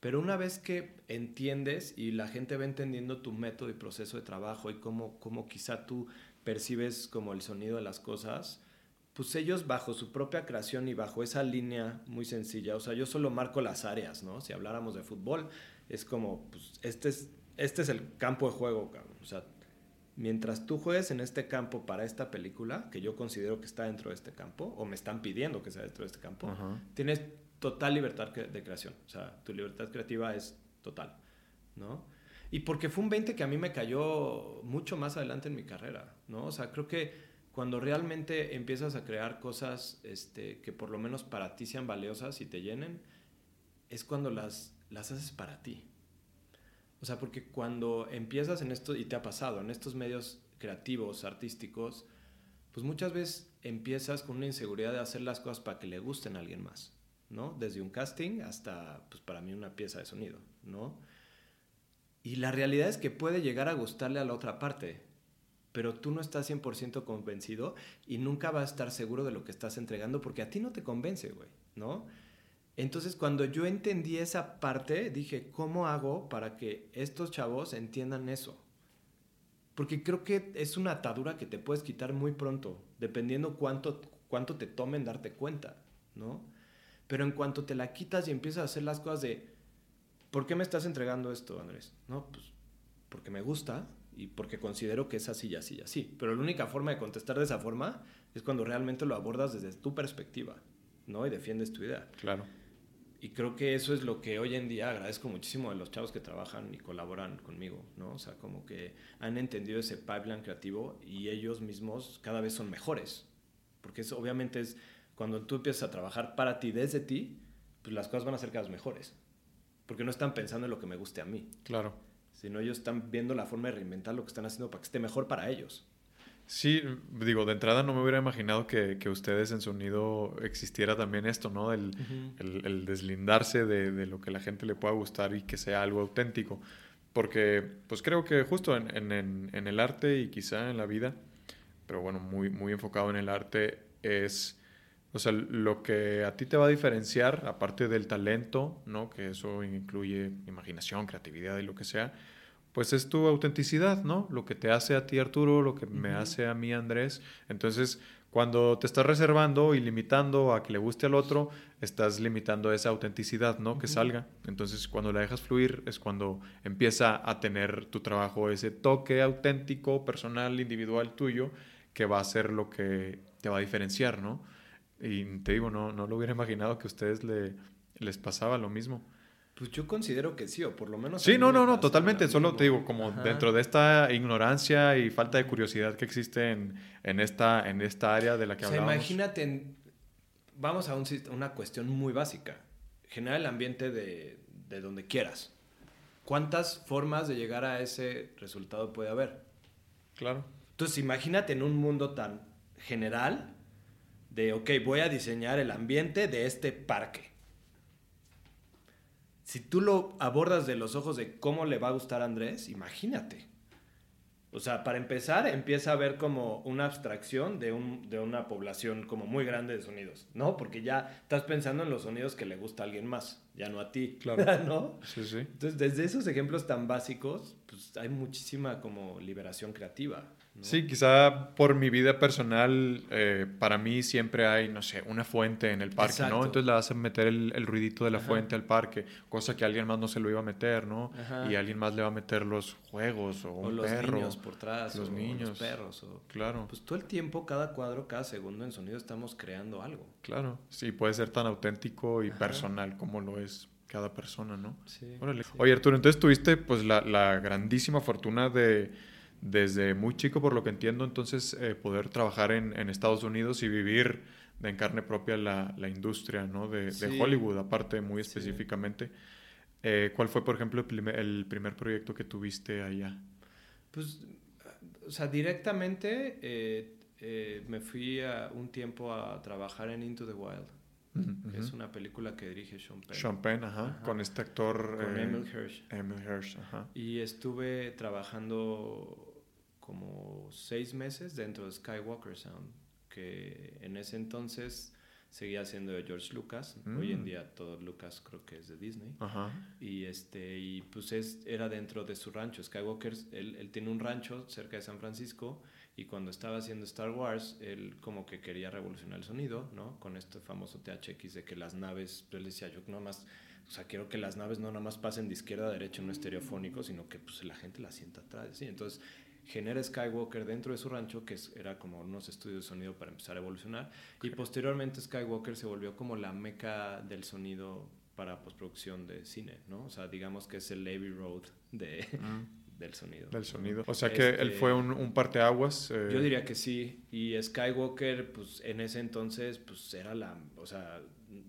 Pero una vez que entiendes y la gente va entendiendo tu método y proceso de trabajo y cómo, cómo quizá tú percibes como el sonido de las cosas, pues ellos bajo su propia creación y bajo esa línea muy sencilla, o sea, yo solo marco las áreas, ¿no? Si habláramos de fútbol, es como, pues este es este es el campo de juego, cabrón. O sea, mientras tú juegues en este campo para esta película, que yo considero que está dentro de este campo, o me están pidiendo que sea dentro de este campo, tienes total libertad de creación. O sea, tu libertad creativa es total, ¿no? Y porque fue un 20 que a mí me cayó mucho más adelante en mi carrera, ¿no? O sea, creo que cuando realmente empiezas a crear cosas este, que por lo menos para ti sean valiosas y te llenen, es cuando las, las haces para ti. O sea, porque cuando empiezas en esto, y te ha pasado, en estos medios creativos, artísticos, pues muchas veces empiezas con una inseguridad de hacer las cosas para que le gusten a alguien más, ¿no? Desde un casting hasta, pues para mí, una pieza de sonido, ¿no? Y la realidad es que puede llegar a gustarle a la otra parte, pero tú no estás 100% convencido y nunca vas a estar seguro de lo que estás entregando porque a ti no te convence, güey, ¿no? Entonces, cuando yo entendí esa parte, dije, ¿cómo hago para que estos chavos entiendan eso? Porque creo que es una atadura que te puedes quitar muy pronto, dependiendo cuánto, cuánto te tomen darte cuenta, ¿no? Pero en cuanto te la quitas y empiezas a hacer las cosas de, ¿por qué me estás entregando esto, Andrés? No, pues porque me gusta y porque considero que es así y así y así. Pero la única forma de contestar de esa forma es cuando realmente lo abordas desde tu perspectiva, ¿no? Y defiendes tu idea. Claro. Y creo que eso es lo que hoy en día agradezco muchísimo de los chavos que trabajan y colaboran conmigo, ¿no? O sea, como que han entendido ese pipeline creativo y ellos mismos cada vez son mejores. Porque eso obviamente es cuando tú empiezas a trabajar para ti, desde ti, pues las cosas van a ser cada vez mejores. Porque no están pensando en lo que me guste a mí. Claro. Sino ellos están viendo la forma de reinventar lo que están haciendo para que esté mejor para ellos. Sí, digo, de entrada no me hubiera imaginado que, que ustedes en sonido existiera también esto, ¿no? El, el, el deslindarse de, de, lo que la gente le pueda gustar y que sea algo auténtico. Porque, pues creo que justo en, en, en, el arte y quizá en la vida, pero bueno, muy, muy enfocado en el arte, es, o sea, lo que a ti te va a diferenciar, aparte del talento, ¿no? Que eso incluye imaginación, creatividad y lo que sea pues es tu autenticidad, ¿no? Lo que te hace a ti Arturo, lo que me hace a mí Andrés. Entonces, cuando te estás reservando y limitando a que le guste al otro, estás limitando esa autenticidad, ¿no? Que salga. Entonces, cuando la dejas fluir es cuando empieza a tener tu trabajo ese toque auténtico, personal, individual tuyo, que va a ser lo que te va a diferenciar, ¿no? Y te digo, no, no lo hubiera imaginado que a ustedes le, les pasaba lo mismo. Pues yo considero que sí, o por lo menos... Sí, no, no, no, totalmente. Solo te digo, como Ajá. dentro de esta ignorancia y falta de curiosidad que existe en, en, esta, en esta área de la que o sea, hablamos. imagínate, en, vamos a un, una cuestión muy básica. Generar el ambiente de, de donde quieras. ¿Cuántas formas de llegar a ese resultado puede haber? Claro. Entonces, imagínate en un mundo tan general de, ok, voy a diseñar el ambiente de este parque si tú lo abordas de los ojos de cómo le va a gustar a Andrés, imagínate. O sea, para empezar, empieza a ver como una abstracción de, un, de una población como muy grande de sonidos, ¿no? Porque ya estás pensando en los sonidos que le gusta a alguien más, ya no a ti, claro. ¿no? Sí, sí. Entonces, desde esos ejemplos tan básicos, pues hay muchísima como liberación creativa. ¿No? Sí, quizá por mi vida personal, eh, para mí siempre hay, no sé, una fuente en el parque, Exacto. ¿no? Entonces le a meter el, el ruidito de la Ajá. fuente al parque, cosa que alguien más no se lo iba a meter, ¿no? Ajá. Y alguien más le va a meter los juegos o, o un los perro. niños por atrás, los o niños, los perros. O... Claro. Pues todo el tiempo, cada cuadro, cada segundo en sonido estamos creando algo. Claro, sí, puede ser tan auténtico y Ajá. personal como lo es cada persona, ¿no? Sí, Órale. sí. Oye, Arturo, entonces tuviste pues la, la grandísima fortuna de desde muy chico, por lo que entiendo, entonces eh, poder trabajar en, en, Estados Unidos y vivir de en carne propia la, la industria ¿no? de, sí. de, Hollywood, aparte muy específicamente. Sí. Eh, ¿Cuál fue, por ejemplo, el primer, el primer, proyecto que tuviste allá? Pues, o sea, directamente eh, eh, me fui a un tiempo a trabajar en Into the Wild. Uh -huh. Es una película que dirige Sean Penn. Sean Penn, ajá, ajá. con este actor. Con Emil Hirsch. Emil Hirsch, ajá. Y estuve trabajando como seis meses dentro de Skywalker Sound, que en ese entonces seguía siendo de George Lucas. Mm. Hoy en día todo Lucas creo que es de Disney. Ajá. Y este y pues es, era dentro de su rancho. Skywalker, él, él, tiene un rancho cerca de San Francisco y cuando estaba haciendo Star Wars, él como que quería revolucionar el sonido, ¿no? Con este famoso THX de que las naves, yo le decía, yo no más, o sea, quiero que las naves no nada más pasen de izquierda a derecha en un estereofónico, sino que pues la gente la sienta atrás, ¿sí? Entonces genera Skywalker dentro de su rancho, que era como unos estudios de sonido para empezar a evolucionar. Okay. Y posteriormente Skywalker se volvió como la meca del sonido para postproducción de cine, ¿no? O sea, digamos que es el Abbey Road de, mm. del sonido. Del sonido. O sea que este, él fue un, un parteaguas. Eh... Yo diría que sí. Y Skywalker, pues en ese entonces, pues era la, o sea,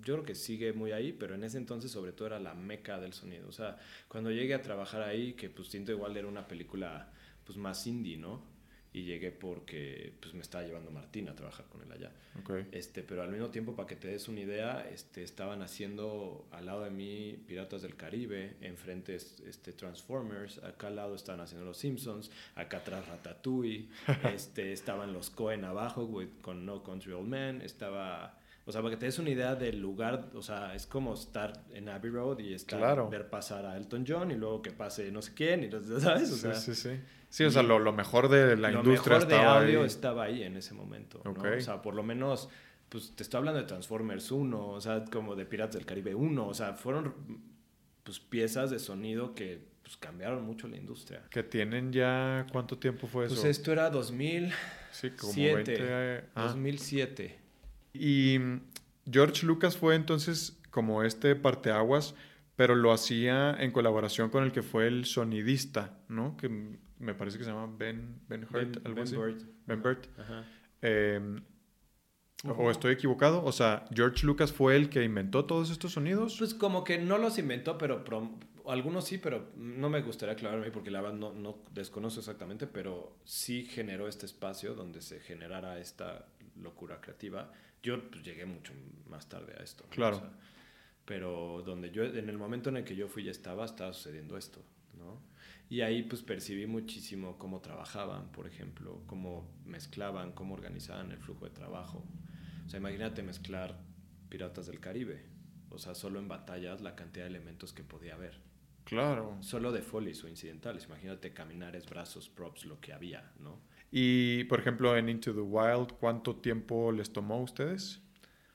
yo creo que sigue muy ahí, pero en ese entonces sobre todo era la meca del sonido. O sea, cuando llegué a trabajar ahí, que pues siento igual era una película pues más indie, ¿no? y llegué porque pues, me estaba llevando Martín a trabajar con él allá. Okay. Este, pero al mismo tiempo, para que te des una idea, este, estaban haciendo al lado de mí Piratas del Caribe, enfrente este, Transformers, acá al lado estaban haciendo Los Simpsons, acá atrás Ratatouille, este, estaban los Cohen abajo con No Country Old Man, estaba... O sea, para que te des una idea del lugar, o sea, es como estar en Abbey Road y estar, ver pasar a Elton John y luego que pase no sé quién, y, ¿sabes? O sea, sí, sí, sí. Sí, o sea, lo, lo mejor de la lo industria mejor de audio estaba ahí en ese momento. ¿no? O sea, por lo menos, pues te estoy hablando de Transformers 1, o sea, como de Piratas del Caribe 1, o sea, fueron pues piezas de sonido que pues, cambiaron mucho la industria. Que tienen ya, ¿cuánto tiempo fue eso? Pues esto era 2007. Sí, como 20, 2007. Y George Lucas fue entonces como este parteaguas, pero lo hacía en colaboración con el que fue el sonidista, ¿no? Que me parece que se llama Ben, ben Hurt, ben, Burt. Ben Burt. Em, ¿O estoy equivocado? O sea, ¿George Lucas fue el que inventó todos estos sonidos? Pues como que no los inventó, pero algunos sí, pero no me gustaría aclararme porque la verdad no, no desconozco exactamente, pero sí generó este espacio donde se generara esta locura creativa. Yo pues, llegué mucho más tarde a esto. Claro. pero donde yo, en el momento en el que yo fui ya estaba, estaba sucediendo esto, ¿no? Y ahí pues percibí muchísimo cómo trabajaban, por ejemplo, cómo mezclaban, cómo organizaban el flujo de trabajo. O sea, imagínate mezclar Piratas del Caribe. O sea, solo en batallas la cantidad de elementos que podía haber. Claro. Solo de folies o incidentales. Imagínate caminares, brazos, props, lo que había, ¿no? Y, por ejemplo, en Into the Wild, ¿cuánto tiempo les tomó a ustedes?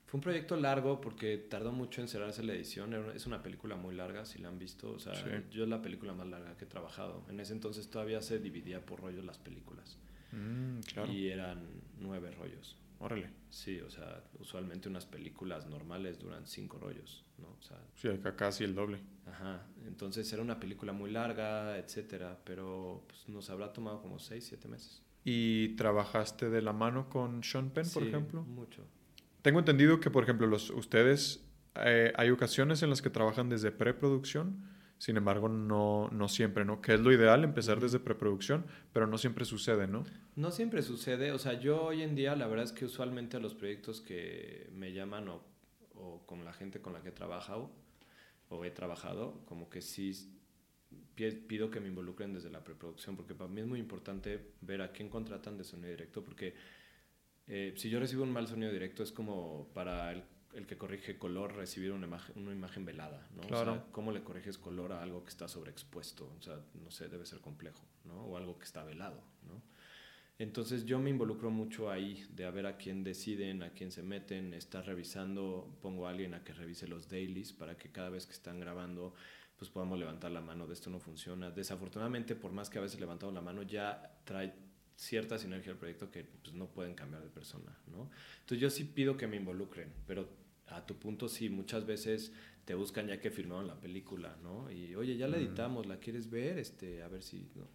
Fue un proyecto largo porque tardó mucho en cerrarse la edición. Es una película muy larga, si la han visto. O sea, yo es la película más larga que he trabajado. En ese entonces todavía se dividía por rollos las películas. Mm, claro. Y eran nueve rollos. Órale. Sí, o sea, usualmente unas películas normales duran cinco rollos, ¿no? O sea, sí, acá casi el doble. Ajá. Entonces era una película muy larga, etcétera, pero pues, nos habrá tomado como seis, siete meses. ¿Y trabajaste de la mano con Sean Penn, por ejemplo? mucho. Tengo entendido que, por ejemplo, los, ustedes eh, hay ocasiones en las que trabajan desde preproducción, sin embargo, no, no siempre, ¿no? Que es lo ideal, empezar desde preproducción, pero no siempre sucede, ¿no? No siempre sucede. O sea, yo hoy en día, la verdad es que usualmente a los proyectos que me llaman o, o con la gente con la que he trabajado, o he trabajado, como que sí pido que me involucren desde la preproducción, porque para mí es muy importante ver a quién contratan de sonido directo, porque eh, si yo recibo un mal sonido directo es como para el, el que corrige color recibir una imagen, una imagen velada, ¿no? Claro. O sea, ¿cómo le corriges color a algo que está sobreexpuesto? O sea, no sé, debe ser complejo, ¿no? O algo que está velado, ¿no? Entonces yo me involucro mucho ahí, de a ver a quién deciden, a quién se meten, estar revisando, pongo a alguien a que revise los dailies para que cada vez que están grabando pues podamos levantar la mano, de esto no funciona. Desafortunadamente, por más que a veces levantamos la mano, ya trae cierta sinergia al proyecto que pues, no pueden cambiar de persona, ¿no? Entonces yo sí pido que me involucren, pero a tu punto sí, muchas veces te buscan ya que firmaron la película, ¿no? Y oye, ya la editamos, ¿la quieres ver? Este, a ver si, ¿no?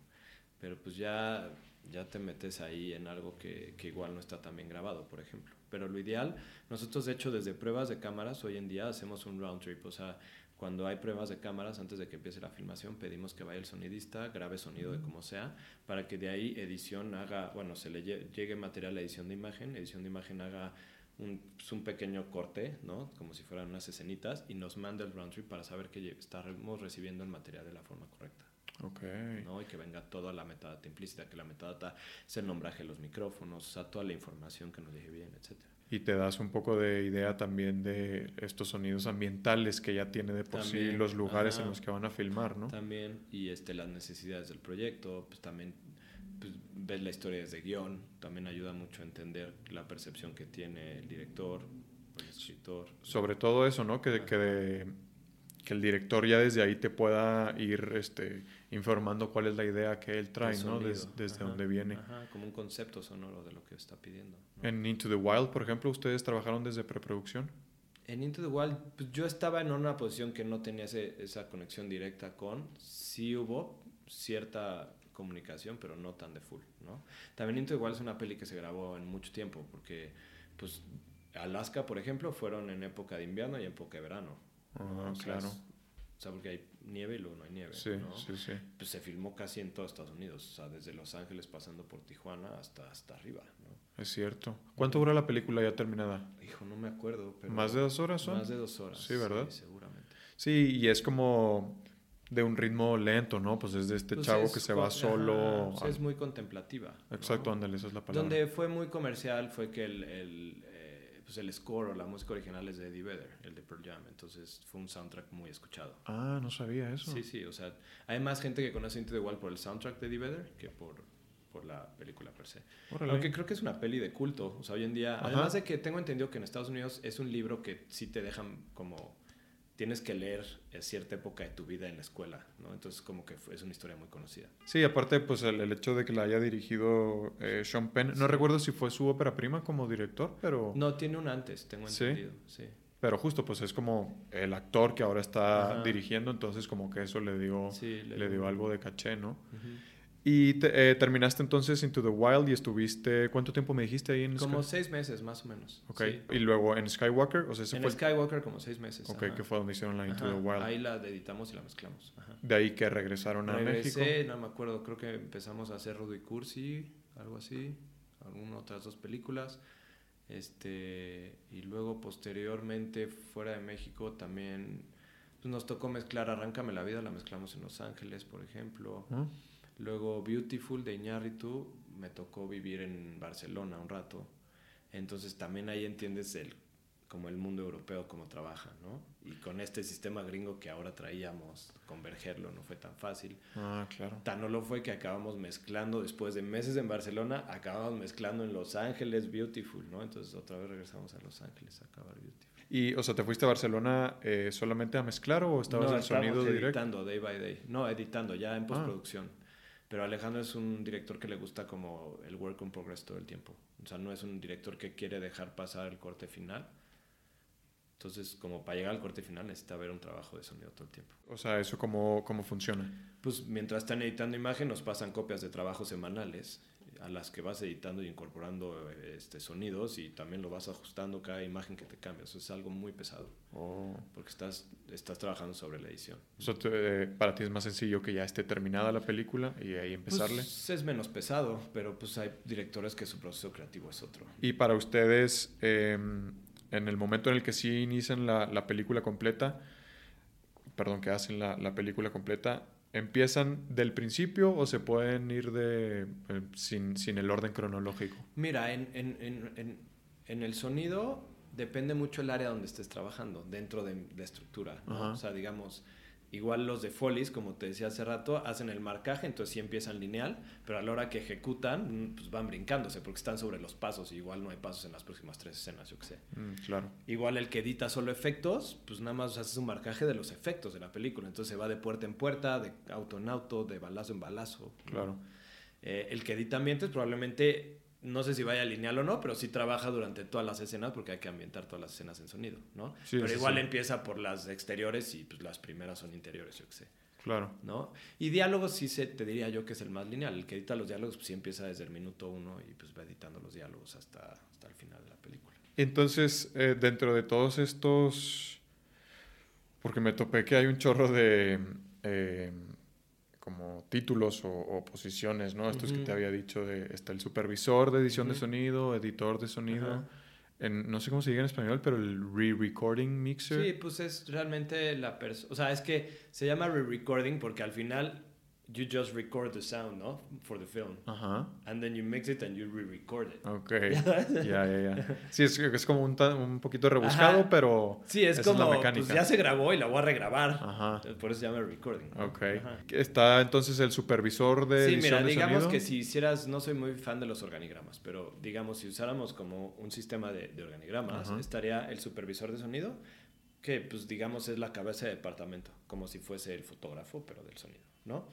Pero pues ya, ya te metes ahí en algo que, que igual no está tan bien grabado, por ejemplo. Pero lo ideal, nosotros de hecho desde pruebas de cámaras hoy en día hacemos un round trip, o sea, cuando hay pruebas de cámaras, antes de que empiece la filmación, pedimos que vaya el sonidista, grabe sonido de como sea, para que de ahí edición haga, bueno, se le llegue material a edición de imagen, edición de imagen haga un, pues, un pequeño corte, ¿no? Como si fueran unas escenitas, y nos mande el round trip para saber que estamos recibiendo el material de la forma correcta. Okay. ¿no? Y que venga toda la metadata implícita, que la metadata es el nombraje de los micrófonos, o sea, toda la información que nos llegue bien, etcétera y te das un poco de idea también de estos sonidos ambientales que ya tiene de por sí los lugares en los que van a filmar, ¿no? También, y este, las necesidades del proyecto, pues también pues, ves la historia desde guion, también ayuda mucho a entender la percepción que tiene el director, el escritor. Sobre todo eso, ¿no? Que, que, que el director ya desde ahí te pueda ir este, informando cuál es la idea que él trae, ¿no? desde dónde viene. Ajá, como un concepto sonoro de lo que está pidiendo. En Into the Wild, por ejemplo, ¿ustedes trabajaron desde preproducción? En Into the Wild, pues yo estaba en una posición que no tenía ese, esa conexión directa con, sí hubo cierta comunicación, pero no tan de full, ¿no? También Into the Wild es una peli que se grabó en mucho tiempo, porque, pues, Alaska, por ejemplo, fueron en época de invierno y época de verano. claro. O sea, porque hay nieve y luego no hay nieve. Sí, ¿no? sí, sí. Pues se filmó casi en todo Estados Unidos. O sea, desde Los Ángeles pasando por Tijuana hasta, hasta arriba, ¿no? Es cierto. ¿Cuánto dura la película ya terminada? Hijo, no me acuerdo. Pero ¿Más de dos horas son? Más de dos horas. Sí, ¿verdad? seguramente. Sí, y es como de un ritmo lento, ¿no? Pues es de este Pues chavo es que se va ajá, solo. pues es muy contemplativa. Exacto, ándale, esa es la palabra. Donde fue muy comercial fue que el, el, pues el score o la música original es de Eddie Vedder, el de Pearl Jam. Entonces fue un soundtrack muy escuchado. Ah, no sabía eso. Sí, sí, o sea, hay más gente que conoce Into the Wild por el soundtrack de Eddie Vedder que por, por la película per se. Órale. Aunque creo que es una peli de culto, o sea, hoy en día, Ajá. además de que tengo entendido que en Estados Unidos es un libro que sí te dejan como tienes que leer en cierta época de tu vida en la escuela, ¿no? Entonces como que fue- es una historia muy conocida. Sí, aparte, pues el, el hecho de que la haya dirigido eh, Sean Penn. No recuerdo si fue su ópera prima como director, pero. No, tiene un antes, tengo entendido, sí. Pero justo, pues es como el actor que ahora está Ajá. dirigiendo, entonces como que eso le dio, Sí, le, dio algo de caché, ¿no? Ujú. Y te- eh, terminaste entonces Into the Wild y estuviste, ¿cuánto tiempo me dijiste ahí en Como Sky- seis meses más o menos. Ok, sí. y luego en Skywalker, o sea, ese En fue... Skywalker como seis meses. ok, ajá. que fue donde hicieron la Into Ajá, the Wild. Ahí la editamos y la mezclamos. Ajá. De ahí que regresaron a México. no me acuerdo, creo que empezamos a hacer Rudo y Cursi, algo así, algunas otras dos películas. Este, y luego posteriormente fuera de México también pues, nos tocó mezclar Arráncame la vida, la mezclamos en Los Ángeles, por ejemplo. ¿no? Luego Beautiful de Iñárritu, me tocó vivir en Barcelona un rato. Entonces también ahí entiendes el como el mundo europeo cómo trabaja, ¿no? Y con este sistema gringo que ahora traíamos, convergerlo no fue tan fácil. Ah, claro. Tan no lo fue que acabamos mezclando después de meses en Barcelona, acabamos mezclando en Los Ángeles Beautiful, ¿no? Entonces otra vez regresamos a Los Ángeles a acabar Beautiful. Y, o sea, ¿te fuiste a Barcelona eh, solamente a mezclar o estabas no, en sonido estábamos directo? editando day by day. No, editando ya en Ah. Pero Alejandro es un director que le gusta como el work in progress todo el tiempo. O sea, no es un director que quiere dejar pasar el corte final. Entonces, como para llegar al corte final necesita ver un trabajo de sonido todo el tiempo. O sea, ¿eso cómo, cómo funciona? Pues mientras están editando imagen nos pasan copias de trabajos semanales a las que vas editando y incorporando eh, este, sonidos y también lo vas ajustando cada imagen que te cambia. Eso es algo muy pesado O, porque estás, estás trabajando sobre la edición. te- eh, para ti es más sencillo que ya esté terminada la película y ahí empezarle. Pues es menos pesado, pero pues hay directores que su proceso creativo es otro. Y para ustedes, eh, en el momento en el que sí inician la, la película completa, perdón, que hacen la, la película completa, ¿empiezan del principio o se pueden ir de eh, sin, sin el orden cronológico? Mira, en, en, en, en, en el sonido depende mucho el área donde estés trabajando, dentro de, de estructura. O sea, digamos, igual los de Follies, como te decía hace rato, hacen el marcaje, entonces sí empiezan lineal, pero a la hora que ejecutan, mm, pues van brincándose porque están sobre los pasos y igual no hay pasos en las próximas tres escenas, yo qué sé. Mm, claro. Igual el que edita solo efectos, pues nada más haces un marcaje de los efectos de la película. Entonces se va de puerta en puerta, de auto en auto, de balazo en balazo. ¿no? Claro. Eh, el que edita ambientes probablemente, no sé si vaya lineal o no, pero sí trabaja durante todas las escenas porque hay que ambientar todas las escenas en sonido, ¿no? Sí, pero sí, igual sí. empieza por las exteriores y pues las primeras son interiores, yo qué sé, Claro. ¿no? Y diálogos sí se, te diría yo que es el más lineal. El que edita los diálogos pues sí empieza desde el minuto uno y pues va editando los diálogos hasta, hasta el final de la película. Entonces, eh, dentro de todos estos, porque me topé que hay un chorro de eh, como títulos o, o posiciones, ¿no? Estos que Ujú. te había dicho de está el supervisor de edición de Ujú. sonido, editor de sonido, Ajá. en, no sé cómo se diga en español, pero el re-recording mixer. Sí, pues es realmente la persona. O sea, es que se llama re-recording porque al final you just record the sound, ¿no? For the film. Ajá. And then you mix it and you re-record it. Ok. ya, ya, ya. Sí, es, es como un, un poquito rebuscado, Ajá. pero Sí, es como, la mecánica. pues ya se grabó y la voy a regrabar. Ajá. Entonces, Por eso se llama recording. ¿no? Ok. Ajá. Está entonces el supervisor de Sí, mira, de digamos sonido. que si hicieras, no soy muy fan de los organigramas, pero digamos, si usáramos como un sistema de, de organigramas, Ajá. estaría el supervisor de sonido, que pues digamos es la cabeza de departamento, como si fuese el fotógrafo, pero del sonido, ¿no?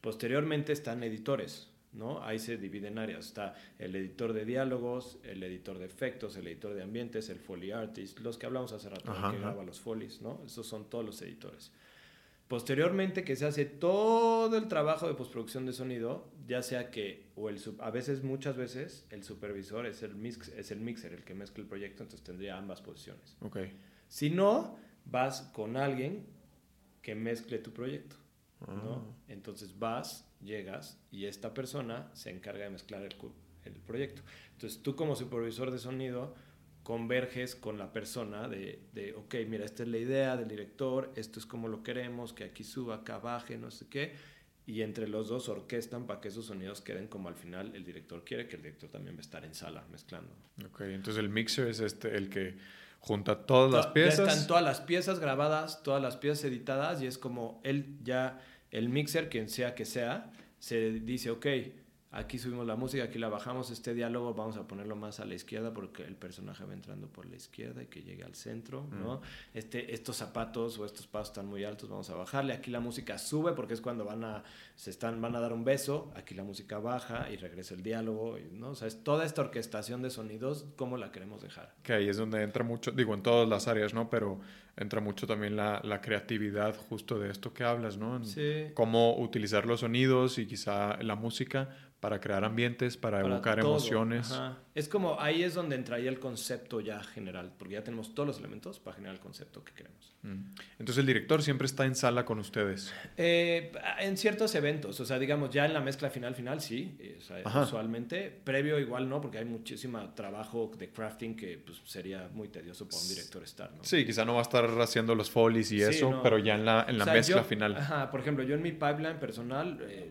Posteriormente están editores, ¿no? Ahí se dividen áreas. Está el editor de diálogos, el editor de efectos, el editor de ambientes, el foley artist, los que hablamos hace rato, Ajá, el que graba los folies, ¿no? Esos son todos los editores. Posteriormente que se hace todo el trabajo de postproducción de sonido, ya sea que, o el a veces, muchas veces, el supervisor es el, mix, es el mixer, el que mezcla el proyecto, entonces tendría ambas posiciones. Ok. Si no, vas con alguien que mezcle tu proyecto. ¿No? Ah. Entonces vas, llegas y esta persona se encarga de mezclar el, el proyecto. Entonces tú como supervisor de sonido converges con la persona de, de, ok, mira, esta es la idea del director, esto es como lo queremos, que aquí suba, acá baje, no sé qué, y entre los dos orquestan para que esos sonidos queden como al final el director quiere, que el director también va a estar en sala mezclando. Ok, entonces el mixer es este, el que junta todas las piezas. Ya están todas las piezas grabadas, todas las piezas editadas, y es como él ya, el mixer, quien sea que sea, se dice, ok, aquí subimos la música, aquí la bajamos, este diálogo vamos a ponerlo más a la izquierda porque el personaje va entrando por la izquierda y que llegue al centro, ¿no? Mm. Este, estos zapatos o estos pasos están muy altos, vamos a bajarle, aquí la música sube porque es cuando van a, se están, van a dar un beso, aquí la música baja y regresa el diálogo, ¿no? O sea, es toda esta orquestación de sonidos, ¿cómo la queremos dejar? Que ahí es donde entra mucho, digo, en todas las áreas, ¿no? Pero entra mucho también la, la creatividad justo de esto que hablas, ¿no? sí. Cómo utilizar los sonidos y quizá la música para crear ambientes, para, evocar emociones. Es como ahí es donde entraría el concepto ya general, porque ya tenemos todos los elementos para generar el concepto que queremos. Mm. Entonces el director siempre está en sala con ustedes. Eh, en ciertos eventos, o sea, digamos ya en la mezcla final final sí, usualmente. Previo igual no, porque hay muchísimo trabajo de crafting que pues, sería muy tedioso para un director estar. ¿no? Sí, quizá no va a estar haciendo los folies y eso, pero ya en la, en la mezcla final. Ajá, por ejemplo, yo en mi pipeline personal... Eh,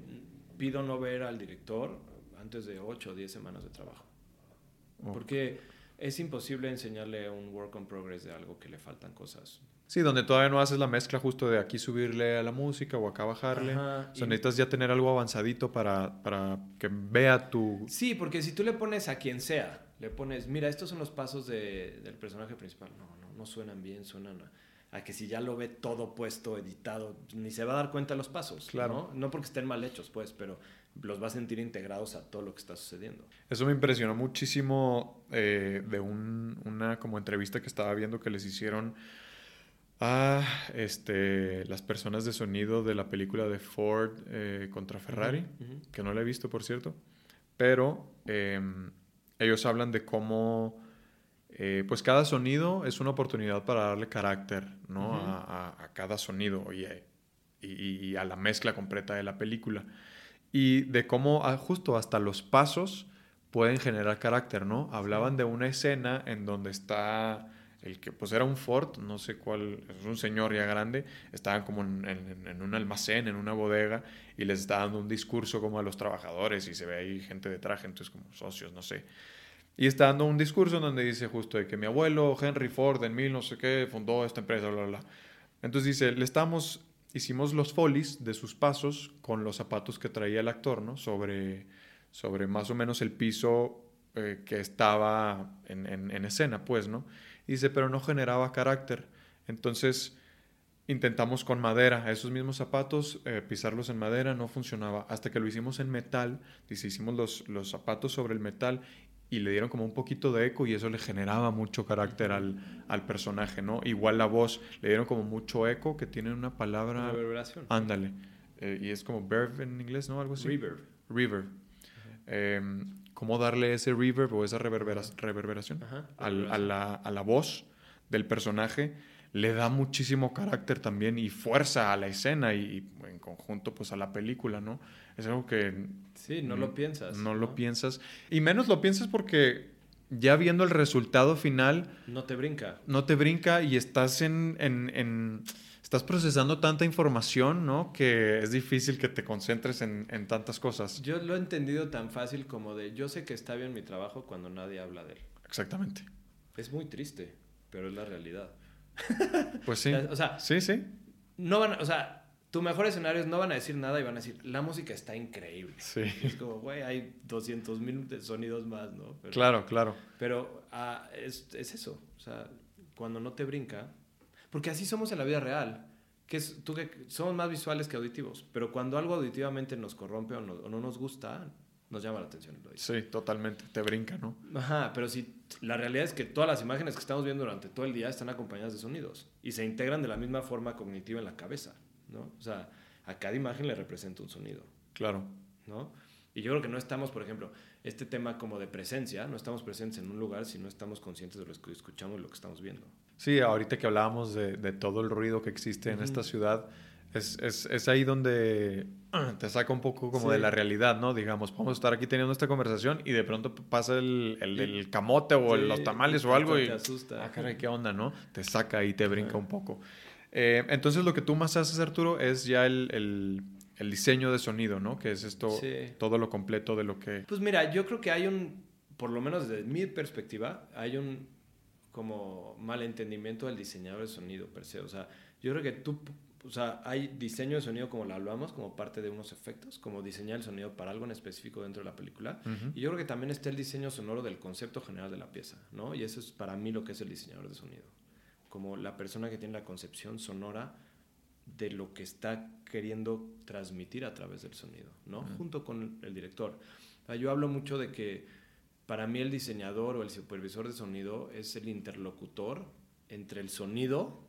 pido no ver al director antes de 8 o 10 semanas de trabajo. Porque es imposible enseñarle un work on progress de algo que le faltan cosas. Sí, donde todavía no haces la mezcla justo de aquí subirle a la música o acá bajarle. o sea, necesitas ya tener algo avanzadito para, para, que vea tu... Sí, porque si tú le pones a quien sea, le pones, mira, estos son los pasos de, del personaje principal. No, no, no suenan bien, suenan a que si ya lo ve todo puesto, editado, ni se va a dar cuenta de los pasos. Claro. ¿no? no porque estén mal hechos, pues, pero los va a sentir integrados a todo lo que está sucediendo. Eso me impresionó muchísimo eh, de un, una como entrevista que estaba viendo que les hicieron a este, las personas de sonido de la película de Ford eh, contra Ferrari, que no la he visto, por cierto, pero em, ellos hablan de cómo eh, pues cada sonido es una oportunidad para darle carácter ¿no? a, cada sonido y, y, a la mezcla completa de la película. Y de cómo ah, justo hasta los pasos pueden generar carácter, ¿no? Hablaban de una escena en donde está el que pues era un Ford, no sé cuál, es un señor ya grande, estaban como en, un almacén, en una bodega, y les está dando un discurso como a los trabajadores y se ve ahí gente de traje, entonces como socios, no sé. Y está dando un discurso donde dice justo de que mi abuelo Henry Ford en mil no sé qué fundó esta empresa, bla, bla, bla. Entonces dice, le estamos, hicimos los folies de sus pasos con los zapatos que traía el actor, ¿no? Sobre, sobre más o menos el piso eh, que estaba en, escena, pues, ¿no? Dice, pero no generaba carácter. Entonces intentamos con madera, esos mismos zapatos, eh, pisarlos en madera, no funcionaba. Hasta que lo hicimos en metal, dice, hicimos los, los zapatos sobre el metal y le dieron como un poquito de eco y eso le generaba mucho carácter al, al, personaje, ¿no? Igual la voz, le dieron como mucho eco que tiene una palabra... Reverberación. Ándale. Eh, y es como verb en inglés, ¿no? Algo así. Reverb. Reverb. Em, ¿Cómo darle ese reverb o esa reverberación al, a, la, a la voz del personaje? le da muchísimo carácter también y fuerza a la escena y, en conjunto pues a la película, ¿no? Es algo que... Sí, no, lo piensas. No, lo piensas. Y menos lo piensas porque ya viendo el resultado final... No te brinca. No te brinca y estás en, en, en estás procesando tanta información, ¿no? Que es difícil que te concentres en, en, tantas cosas. Yo lo he entendido tan fácil como de yo sé que está bien mi trabajo cuando nadie habla de él. Exactamente. Es muy triste, pero es la realidad. Pues sí. o sea, sí, sí. No van, o sea, tu mejor escenario no van a decir nada y van a decir, la música está increíble. Sí. es como, güey, hay 200 mil sonidos más, ¿no? claro, claro. Pero ah, es, es, eso, o sea, cuando no te brinca, porque así somos en la vida real, que, es, tú, que somos más visuales que auditivos, pero cuando algo auditivamente nos corrompe o no, o no nos gusta, nos llama la atención. Sí, totalmente, te brinca, ¿no? Ajá, pero si la realidad es que todas las imágenes que estamos viendo durante todo el día están acompañadas de sonidos y se integran de la misma forma cognitiva en la cabeza, ¿no? O sea, a cada imagen le representa un sonido. Claro. ¿No? Y yo creo que no estamos, por ejemplo, este tema como de presencia, no estamos presentes en un lugar si no estamos conscientes de lo que escuchamos y lo que estamos viendo. Sí, ahorita que hablábamos de, todo el ruido que existe en esta ciudad, es, es, es, ahí donde te saca un poco como de la realidad, ¿no? Digamos, podemos estar aquí teniendo esta conversación y de pronto pasa el, el, camote o los tamales o algo y... Te asusta. Ah, caray, ¿qué onda, no? Te saca y te brinca un poco. Eh, entonces lo que tú más haces, Arturo, es ya el, el diseño de sonido, ¿no? Que es esto, todo lo completo de lo que... Pues mira, yo creo que hay un, por lo menos desde mi perspectiva, hay un como malentendimiento del diseñador de sonido per se. O sea, yo creo que tú o sea, hay diseño de sonido como lo hablamos, como parte de unos efectos, como diseñar el sonido para algo en específico dentro de la película. Y yo creo que también está el diseño sonoro del concepto general de la pieza, ¿no? Y eso es para mí lo que es el diseñador de sonido. Como la persona que tiene la concepción sonora de lo que está queriendo transmitir a través del sonido, ¿no? Junto con el director. yo hablo mucho de que para mí el diseñador o el supervisor de sonido es el interlocutor entre el sonido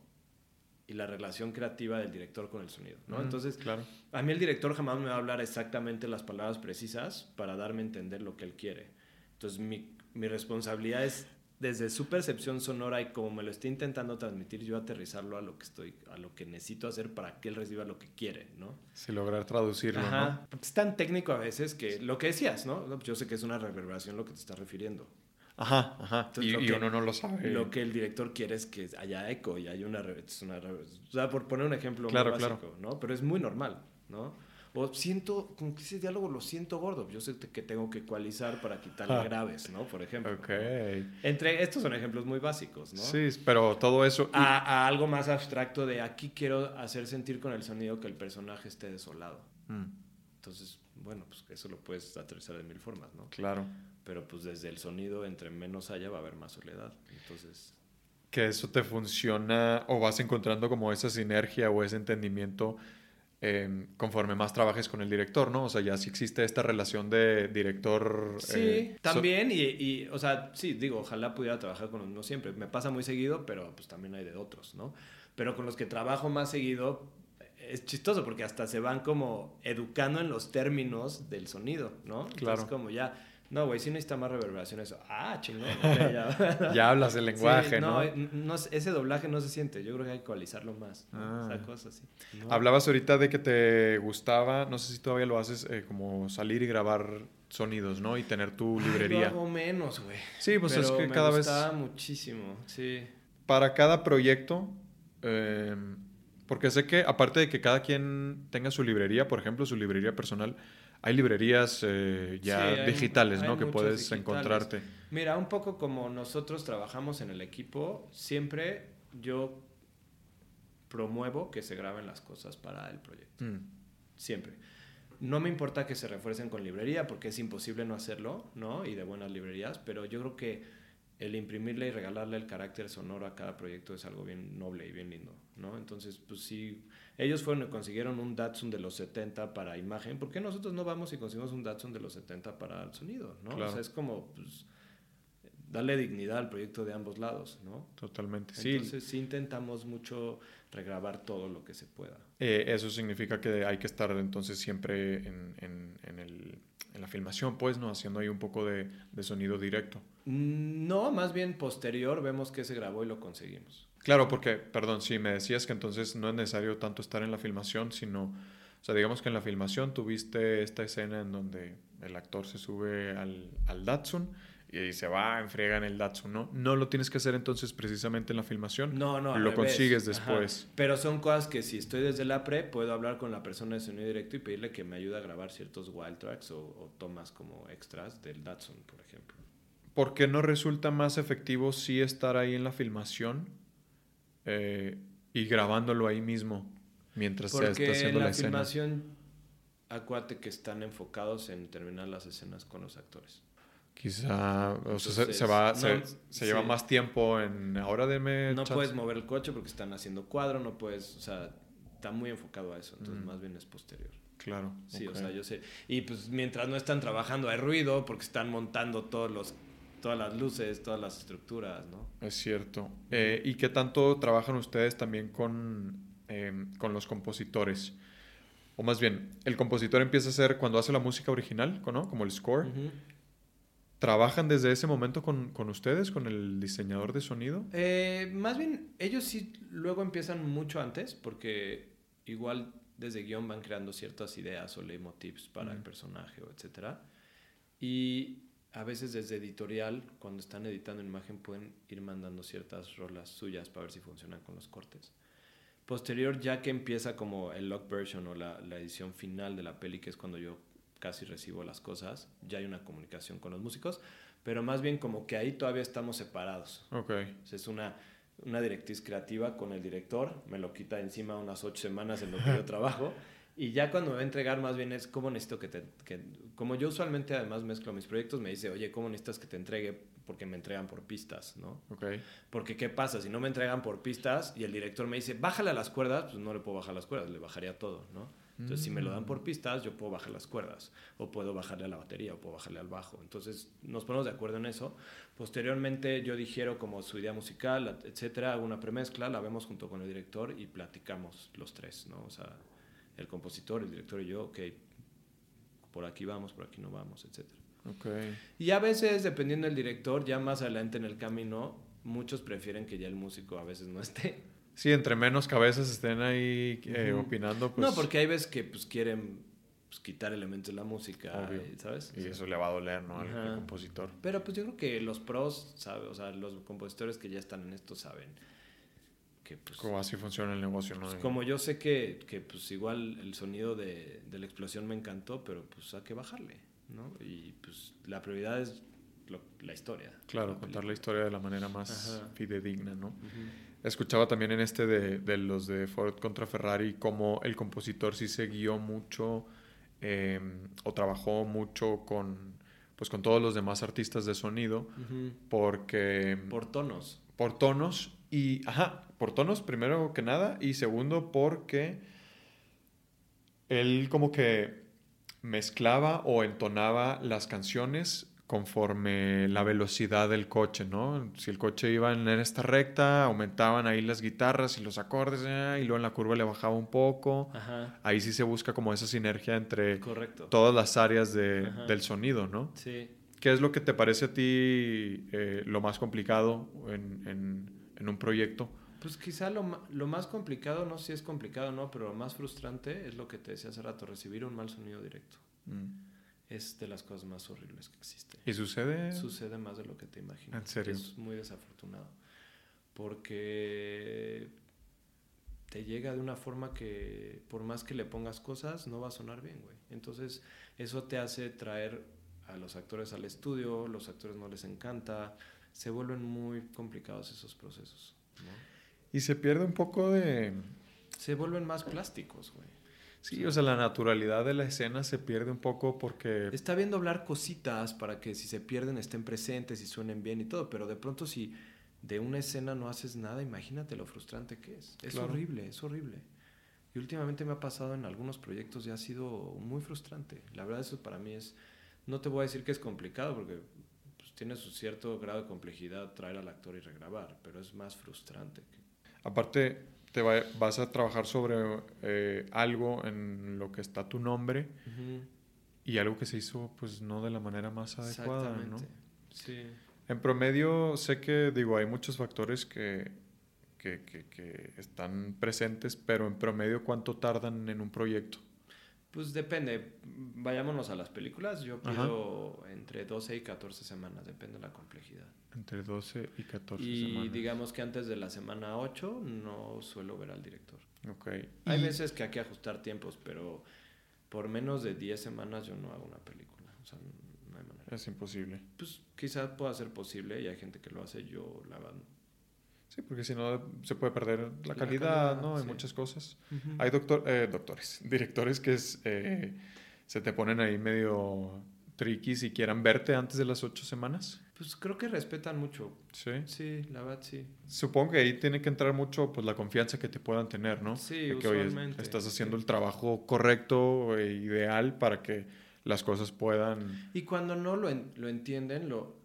y la relación creativa del director con el sonido, ¿no? Entonces, claro. a mí el director jamás me va a hablar exactamente las palabras precisas para darme a entender lo que él quiere. Entonces, mi, mi responsabilidad es desde su percepción sonora y como me lo estoy intentando transmitir, yo aterrizarlo a lo que estoy, a lo que necesito hacer para que él reciba lo que quiere, ¿no? Sí, lograr traducirlo, Ajá. ¿no? Es tan técnico a veces que lo que decías, ¿no? Yo sé que es una reverberación lo que te estás refiriendo. Ajá, ajá. y, uno no lo sabe. Lo que el director quiere es que haya eco y haya una, una o sea, por poner un ejemplo claro, muy básico, claro. ¿no? Pero es muy normal, ¿no? O siento, como que ese diálogo lo siento gordo. Yo sé que tengo que ecualizar para quitarle ah. graves, ¿no? Por ejemplo. Ok. Entre estos son ejemplos muy básicos, ¿no? Sí, pero todo eso. A, algo más abstracto de aquí quiero hacer sentir con el sonido que el personaje esté desolado. Mm. Entonces, bueno, pues eso lo puedes aterrizar de mil formas, ¿no? Claro. Pero pues desde el sonido, entre menos haya, va a haber más soledad. Entonces. Que eso te funciona o vas encontrando como esa sinergia o ese entendimiento Em, conforme más trabajes con el director, ¿no? O sea, ya sí existe esta relación de director. Sí, eh, también, y, o sea, sí, digo, ojalá pudiera trabajar con los mismos siempre. Me pasa muy seguido, pero pues también hay de otros, ¿no? Pero con los que trabajo más seguido es chistoso porque hasta se van como educando en los términos del sonido, ¿no? Claro. Es como ya no, güey, sí necesita más reverberación eso. Ah, chingón. ya. hablas el lenguaje, no, ¿no? Ese doblaje no se siente. Yo creo que hay que ecualizarlo más. Ah. así. Hablabas ahorita de que te gustaba, no sé si todavía lo haces, eh, como salir y grabar sonidos, ¿no? Y tener tu librería. Ay, lo menos, güey. Sí, pues es que cada vez... Me gustaba muchísimo, sí. Para cada proyecto... Eh, porque sé que aparte de que cada quien tenga su librería, por ejemplo, su librería personal, hay librerías eh, ya digitales, ¿no? Que puedes encontrarte. Mira, un poco como nosotros trabajamos en el equipo, siempre yo promuevo que se graben las cosas para el proyecto. Mm. Siempre. No me importa que se refuercen con librería, porque es imposible no hacerlo, ¿no? Y de buenas librerías, pero yo creo que el imprimirle y regalarle el carácter sonoro a cada proyecto es algo bien noble y bien lindo, ¿no? Entonces, pues sí ellos fueron y consiguieron un Datsun de los 70 para imagen. ¿Por qué nosotros no vamos y conseguimos un Datsun de los 70 para el sonido? ¿no? O sea, es como pues, darle dignidad al proyecto de ambos lados, ¿no? Totalmente, sí. Entonces sí intentamos mucho regrabar todo lo que se pueda. Eh, eso significa que hay que estar entonces siempre en, en, en, el, en, la filmación, pues, ¿no? Haciendo ahí un poco de, de sonido directo. Mm, no, más bien posterior vemos que se grabó y lo conseguimos. Claro, porque, perdón, sí, me decías que entonces no es necesario tanto estar en la filmación, sino, o sea, digamos que en la filmación tuviste esta escena en donde el actor se sube al, al Datsun y se va, enfriega en el Datsun, ¿no? No lo tienes que hacer entonces precisamente en la filmación. No, no. Lo consigues después. Pero son cosas que si estoy desde la pre, puedo hablar con la persona de sonido directo y pedirle que me ayude a grabar ciertos wild tracks o, o tomas como extras del Datsun, por ejemplo. ¿Por qué no resulta más efectivo sí estar ahí en la filmación eh, y grabándolo ahí mismo mientras se está haciendo la, la filmación, acuérdate que están enfocados en terminar las escenas con los actores. Quizá, o sea, se, va, se, lleva más tiempo en ahora de No puedes mover el coche porque están haciendo cuadro, no puedes, o sea, está muy enfocado a eso, entonces mm. más bien es posterior. Claro. Sí, o sea, yo sé. Y pues mientras no están trabajando hay ruido porque están montando todos los todas las luces, todas las estructuras, ¿no? Es cierto. Eh, ¿Y qué tanto trabajan ustedes también con, em, con los compositores? o más bien, el compositor empieza a hacer cuando hace la música original, ¿no? Como el score. ¿Trabajan desde ese momento con, con, ustedes, con el diseñador de sonido? Eh, más bien, ellos sí luego empiezan mucho antes, porque igual desde guion van creando ciertas ideas o leitmotivs para el personaje, o etcétera. Y a veces desde editorial, cuando están editando imagen, pueden ir mandando ciertas rolas suyas para ver si funcionan con los cortes. Posterior, ya que empieza como el lock version o la, la, edición final de la peli, que es cuando yo casi recibo las cosas, ya hay una comunicación con los músicos, pero más bien como que ahí todavía estamos separados. Ok. es una, una directriz creativa con el director, me lo quita encima unas ocho semanas en lo que yo trabajo. Y ya cuando me va a entregar, más bien es cómo necesito que te. Que, como yo usualmente además mezclo mis proyectos, me dice, oye, ¿cómo necesitas que te entregue? Porque me entregan por pistas, ¿no? Ok. Porque, ¿qué pasa? Si no me entregan por pistas y el director me dice, bájale a las cuerdas, pues no le puedo bajar las cuerdas, le bajaría todo, ¿no? Entonces, si me lo dan por mm. pistas, yo puedo bajar las cuerdas, o puedo bajarle a la batería, o puedo bajarle al bajo. Entonces, nos ponemos de acuerdo en eso. Posteriormente, yo digiero como su idea musical, etcétera, hago una premezcla, la vemos junto con el director y platicamos los tres, ¿no? O sea, el compositor, el director y yo, ok, por aquí vamos, por aquí no vamos, etc. Okay. Y a veces, dependiendo del director, ya más adelante en el camino, muchos prefieren que ya el músico a veces no esté. Sí, entre menos cabezas estén ahí eh, opinando. Pues... No, porque hay veces que pues, quieren pues, quitar elementos de la música, ¿sabes? Y eso le va a doler, ¿no? Al, compositor. Pero pues yo creo que los pros, ¿sabes? O sea, los compositores que ya están en esto saben pues, como así funciona el negocio, ¿no? Pues, como yo sé que, que, pues igual el sonido de, de, la explosión me encantó, pero pues hay que bajarle, ¿no? Y pues la prioridad es la historia. Claro, contar la historia de la manera más fidedigna, ¿no? Escuchaba también en este de, de, los de Ford contra Ferrari cómo el compositor sí se guió mucho em, o trabajó mucho con, pues con todos los demás artistas de sonido porque... Por tonos. Por tonos y, ajá, por tonos primero que nada y segundo porque él como que mezclaba o entonaba las canciones conforme la velocidad del coche, ¿no? Si el coche iba en esta recta, aumentaban ahí las guitarras y los acordes, eh, y luego en la curva le bajaba un poco. Ahí sí se busca como esa sinergia entre todas las áreas de, del sonido, ¿no? Sí. ¿Qué es lo que te parece a ti eh, lo más complicado en, en un proyecto? Pues quizá lo, lo, más complicado, no sé si es complicado o no, pero lo más frustrante es lo que te decía hace rato, recibir un mal sonido directo. Mm. Es de las cosas más horribles que existen. ¿Y sucede? Sucede más de lo que te imaginas. ¿En serio? Es muy desafortunado. Porque te llega de una forma que por más que le pongas cosas, no va a sonar bien, güey. Entonces, eso te hace traer a los actores al estudio, los actores no les encanta, se vuelven muy complicados esos procesos. Y se pierde un poco de... Se vuelven más plásticos, güey. Sí, o sea, la naturalidad de la escena se pierde un poco porque... Está bien doblar cositas para que si se pierden estén presentes y suenen bien y todo, pero de pronto si de una escena no haces nada, imagínate lo frustrante que es. Es horrible, es horrible. Y últimamente me ha pasado en algunos proyectos y ha sido muy frustrante. La verdad eso para mí es... No te voy a decir que es complicado porque tiene su cierto grado de complejidad traer al actor y regrabar, pero es más frustrante. Aparte, te vas a trabajar sobre eh, algo en lo que está tu nombre y algo que se hizo pues no de la manera más adecuada, ¿no? Sí. En promedio, sé que, digo, hay muchos factores que, que, que, que están presentes, pero en promedio, ¿cuánto tardan en un proyecto? Pues depende. Vayámonos a las películas. Yo pido entre 12 y 14 semanas, depende de la complejidad. Entre 12 y 14 semanas. Y digamos que antes de la semana 8 no suelo ver al director. Ok. Hay veces que hay que ajustar tiempos, pero por menos de 10 semanas yo no hago una película. O sea, no hay manera. Es imposible. Pues quizás pueda ser posible y hay gente que lo hace. Yo la verdad Sí, porque si no se puede perder la, calidad, ¿no? Hay muchas cosas. Hay doctor, eh, doctores, directores que es, eh, se te ponen ahí medio tricky si quieran verte antes de las ocho semanas. Pues creo que respetan mucho. Sí. Sí, la verdad sí. Supongo que ahí tiene que entrar mucho pues la confianza que te puedan tener, ¿no? Sí, de que usualmente. estás haciendo el trabajo correcto e ideal para que las cosas puedan... Y cuando no lo, lo entienden, lo,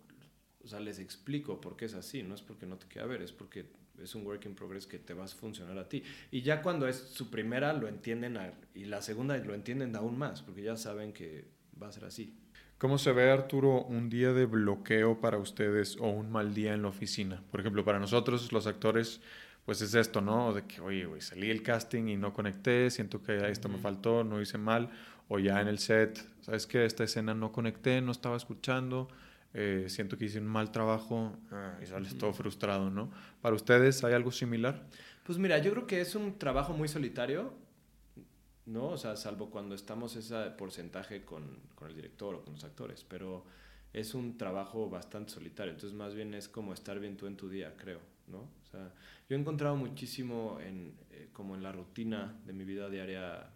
o sea, les explico por qué es así, no es porque no te quiera ver, es porque es un work in progress que te va a funcionar a ti. Y ya cuando es su primera lo entienden y la segunda lo entienden aún más, porque ya saben que va a ser así. ¿Cómo se ve, Arturo, un día de bloqueo para ustedes o un mal día en la oficina? Por ejemplo, para nosotros, los actores, pues es esto, ¿no? De que, oye, güey, salí el casting y no conecté, siento que esto me faltó, no hice mal, o ya en el set, ¿sabes qué? Esta escena no conecté, no estaba escuchando, eh, siento que hice un mal trabajo ah, y sales todo frustrado, ¿no? ¿Para ustedes hay algo similar? Pues mira, yo creo que es un trabajo muy solitario, ¿no? O sea, salvo cuando estamos ese porcentaje con, con el director o con los actores, pero es un trabajo bastante solitario, entonces más bien es como estar bien tú en tu día, creo, ¿no? O sea, yo he encontrado muchísimo en, eh, como en la rutina de mi vida diaria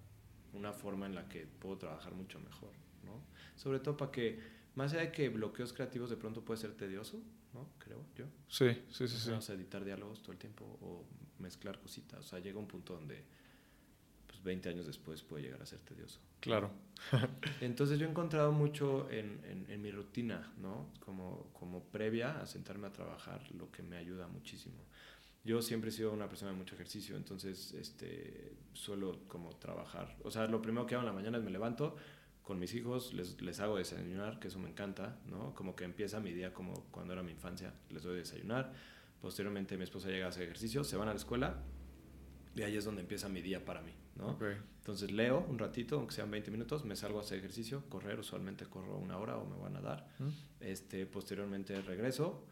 una forma en la que puedo trabajar mucho mejor, ¿no? Sobre todo para que más allá de que bloqueos creativos de pronto puede ser tedioso, ¿no? Creo yo. Sí, sí, sí. sí. Vamos a editar diálogos todo el tiempo o mezclar cositas. O sea, llega un punto donde pues 20 años después puede llegar a ser tedioso. Claro. Entonces yo he encontrado mucho en, en, en, mi rutina, ¿no? Como, como previa a sentarme a trabajar, lo que me ayuda muchísimo. Yo siempre he sido una persona de mucho ejercicio, entonces este, suelo como trabajar. O sea, lo primero que hago en la mañana es me levanto, con mis hijos, les, les hago desayunar, que eso me encanta, ¿no? Como que empieza mi día como cuando era mi infancia, les doy desayunar. Posteriormente mi esposa llega a hacer ejercicio, se van a la escuela y ahí es donde empieza mi día para mí, ¿no? Entonces leo un ratito, aunque sean 20 minutos, me salgo a hacer ejercicio, correr, usualmente corro una hora o me van a dar. Este, posteriormente regreso,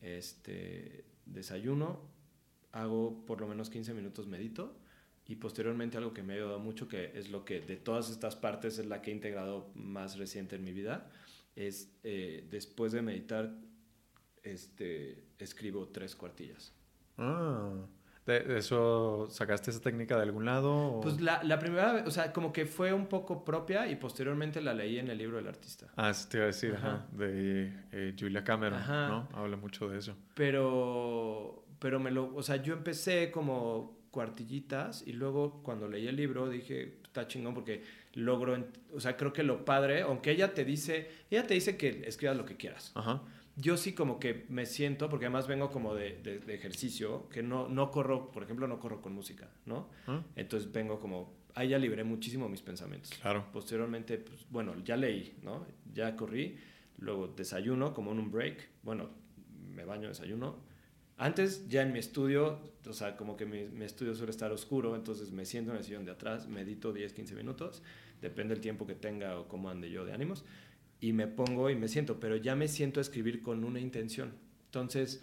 este, desayuno, hago por lo menos 15 minutos medito y posteriormente algo que me ha ayudado mucho, que es lo que de todas estas partes es la que he integrado más reciente en mi vida, es eh, después de meditar, este, escribo tres cuartillas. Ah, ¿de eso sacaste esa técnica de algún lado? Pues la, la, primera vez, o sea, como que fue un poco propia y posteriormente la leí en el libro del artista. Ah, sí te iba a decir, ajá. de eh, Julia Cameron, ¿no? Habla mucho de eso. Pero, pero me lo, o sea, yo empecé como cuartillitas y luego cuando leí el libro dije, está chingón porque logro, o sea, creo que lo padre, aunque ella te dice, ella te dice que escribas lo que quieras. Yo sí como que me siento, porque además vengo como de, de, ejercicio, que no, no corro, por ejemplo, no corro con música, ¿no? Ah. Entonces vengo como, ahí ya libré muchísimo mis pensamientos. Claro. Posteriormente, pues, bueno, ya leí, ¿no? Ya corrí, luego desayuno como en un break, bueno, me baño, desayuno, antes ya en mi estudio, o sea, como que mi, estudio suele estar oscuro, entonces me siento en el sillón de atrás, medito 10, 15 minutos, depende del tiempo que tenga o cómo ande yo de ánimos, y me pongo y me siento, pero ya me siento a escribir con una intención. Entonces,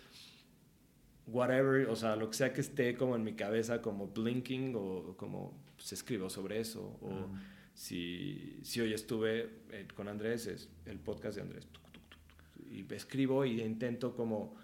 whatever, o sea, lo que sea que esté como en mi cabeza, como blinking o como se pues, escribo sobre eso, o si, si hoy estuve eh, con Andrés, es el podcast de Andrés, y escribo y intento como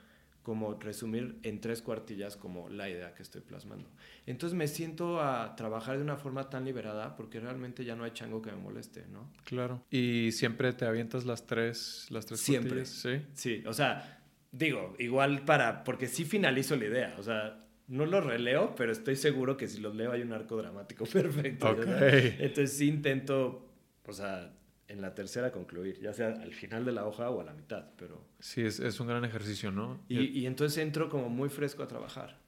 como resumir en tres cuartillas como la idea que estoy plasmando. Entonces me siento a trabajar de una forma tan liberada porque realmente ya no hay chango que me moleste, ¿no? Claro. ¿Y siempre te avientas las tres, las tres siempre. Sí. Sí, o sea, digo, igual para, porque sí finalizo la idea, o sea, no lo releo, pero estoy seguro que si los leo hay un arco dramático perfecto. Okay. Entonces sí intento, o sea, en la tercera concluir, ya sea al final de la hoja o a la mitad, pero... Sí, es, es un gran ejercicio, ¿no? Y, y, entonces entro como muy fresco a trabajar.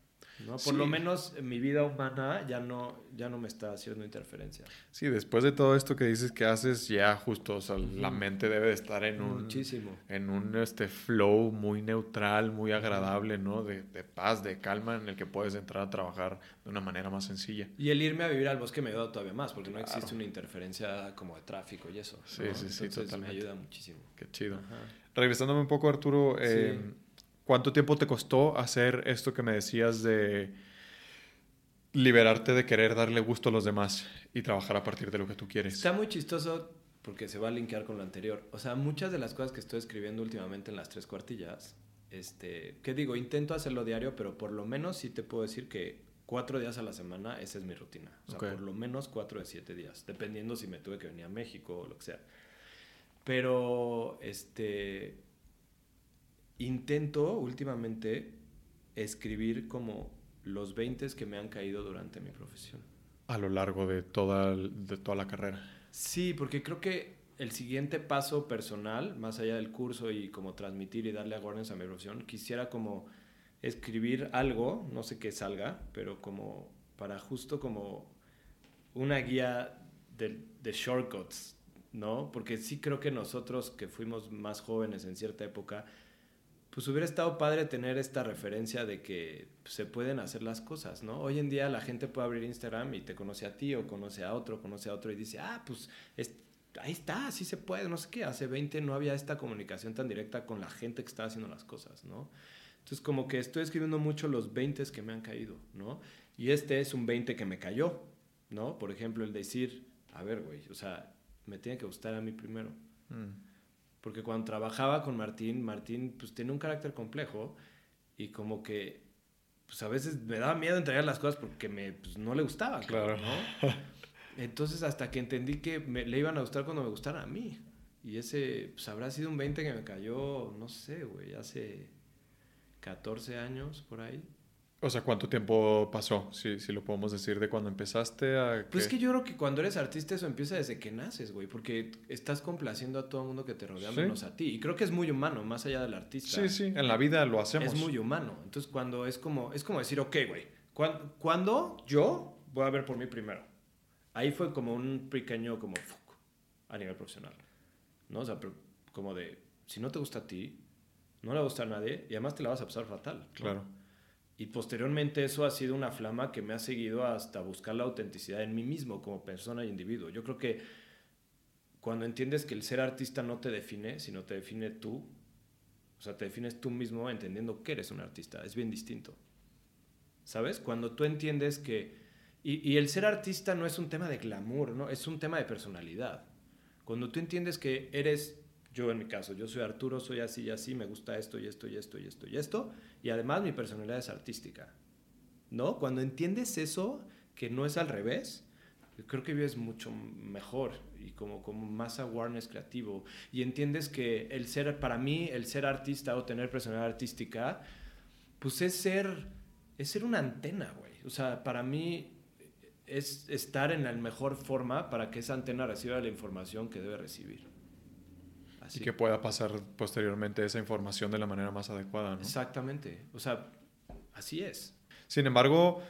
¿No? Por lo menos mi vida humana ya no, ya no me está haciendo interferencia. Sí, después de todo esto que dices que haces, ya justo, o sea, la mente debe de estar en un... Muchísimo. En un este, flow muy neutral, muy agradable, ¿no? De, de, paz, de calma, en el que puedes entrar a trabajar de una manera más sencilla. Y el irme a vivir al bosque me ayuda todavía más, porque no existe una interferencia como de tráfico y eso. Sí, sí, sí, totalmente. me ayuda muchísimo. Qué chido. Regresándome un poco, Arturo, eh, ¿Cuánto tiempo te costó hacer esto que me decías de liberarte de querer darle gusto a los demás y trabajar a partir de lo que tú quieres? Está muy chistoso porque se va a linkear con lo anterior. O sea, muchas de las cosas que estoy escribiendo últimamente en las tres cuartillas, este, ¿qué digo? Intento hacerlo diario, pero por lo menos sí te puedo decir que cuatro días a la semana, esa es mi rutina. O sea, por lo menos cuatro de siete días, dependiendo si me tuve que venir a México o lo que sea. Pero, este, intento últimamente escribir como los 20 que me han caído durante mi profesión. A lo largo de toda, de toda la carrera. Sí, porque creo que el siguiente paso personal, más allá del curso y como transmitir y darle awareness a mi profesión, quisiera como escribir algo, no sé qué salga, pero como para justo como una guía de, de shortcuts, ¿no? Porque sí creo que nosotros que fuimos más jóvenes en cierta época, pues hubiera estado padre tener esta referencia de que se pueden hacer las cosas, ¿no? Hoy en día la gente puede abrir Instagram y te conoce a ti o conoce a otro, conoce a otro y dice, ah, pues ahí está, sí se puede, no sé qué. Hace 20 no había esta comunicación tan directa con la gente que estaba haciendo las cosas, ¿no? Entonces como que estoy escribiendo mucho los 20 que me han caído, ¿no? Y este es un 20 que me cayó, ¿no? Por ejemplo, el decir, a ver, güey, o sea, me tiene que gustar a mí primero. Mm. Porque cuando trabajaba con Martín, Martín pues tiene un carácter complejo y como que pues a veces me daba miedo entregar las cosas porque me, pues, no le gustaba. Claro. ¿no? Entonces hasta que entendí que me, le iban a gustar cuando me gustara a mí. Y ese pues habrá sido un 20 que me cayó, no sé, güey, hace 14 años por ahí. O sea, ¿cuánto tiempo pasó? Si, si lo podemos decir, de cuando empezaste a... Pues es que yo creo que cuando eres artista eso empieza desde que naces, güey, porque estás complaciendo a todo el mundo que te rodea, menos a ti. Y creo que es muy humano, más allá del artista. Sí, sí, en la vida lo hacemos. Es muy humano. Entonces, cuando es como, es como decir, ok, güey, ¿cuándo, yo voy a ver por mí primero? Ahí fue como un pequeño, como, a nivel profesional. ¿No? O sea, como de, si no te gusta a ti, no le va a gustar a nadie y además te la vas a pasar fatal. Claro. Y posteriormente eso ha sido una flama que me ha seguido hasta buscar la autenticidad en mí mismo como persona e individuo. Yo creo que cuando entiendes que el ser artista no te define, sino te define tú, o sea, te defines tú mismo entendiendo que eres un artista, es bien distinto. ¿Sabes? Cuando tú entiendes que... Y, y el ser artista no es un tema de glamour, ¿no? Es un tema de personalidad. Cuando tú entiendes que eres yo en mi caso, yo soy Arturo, soy así y así, me gusta esto y esto y esto y esto y esto, y además mi personalidad es artística. ¿No? Cuando entiendes eso, que no es al revés, creo que vives mucho mejor y como, como más awareness creativo. Y entiendes que el ser, para mí, el ser artista o tener personalidad artística, pues es ser, es ser una antena, güey. O sea, para mí es estar en la mejor forma para que esa antena reciba la información que debe recibir y que pueda pasar posteriormente esa información de la manera más adecuada, ¿no? Exactamente. O sea, así es. Sin embargo,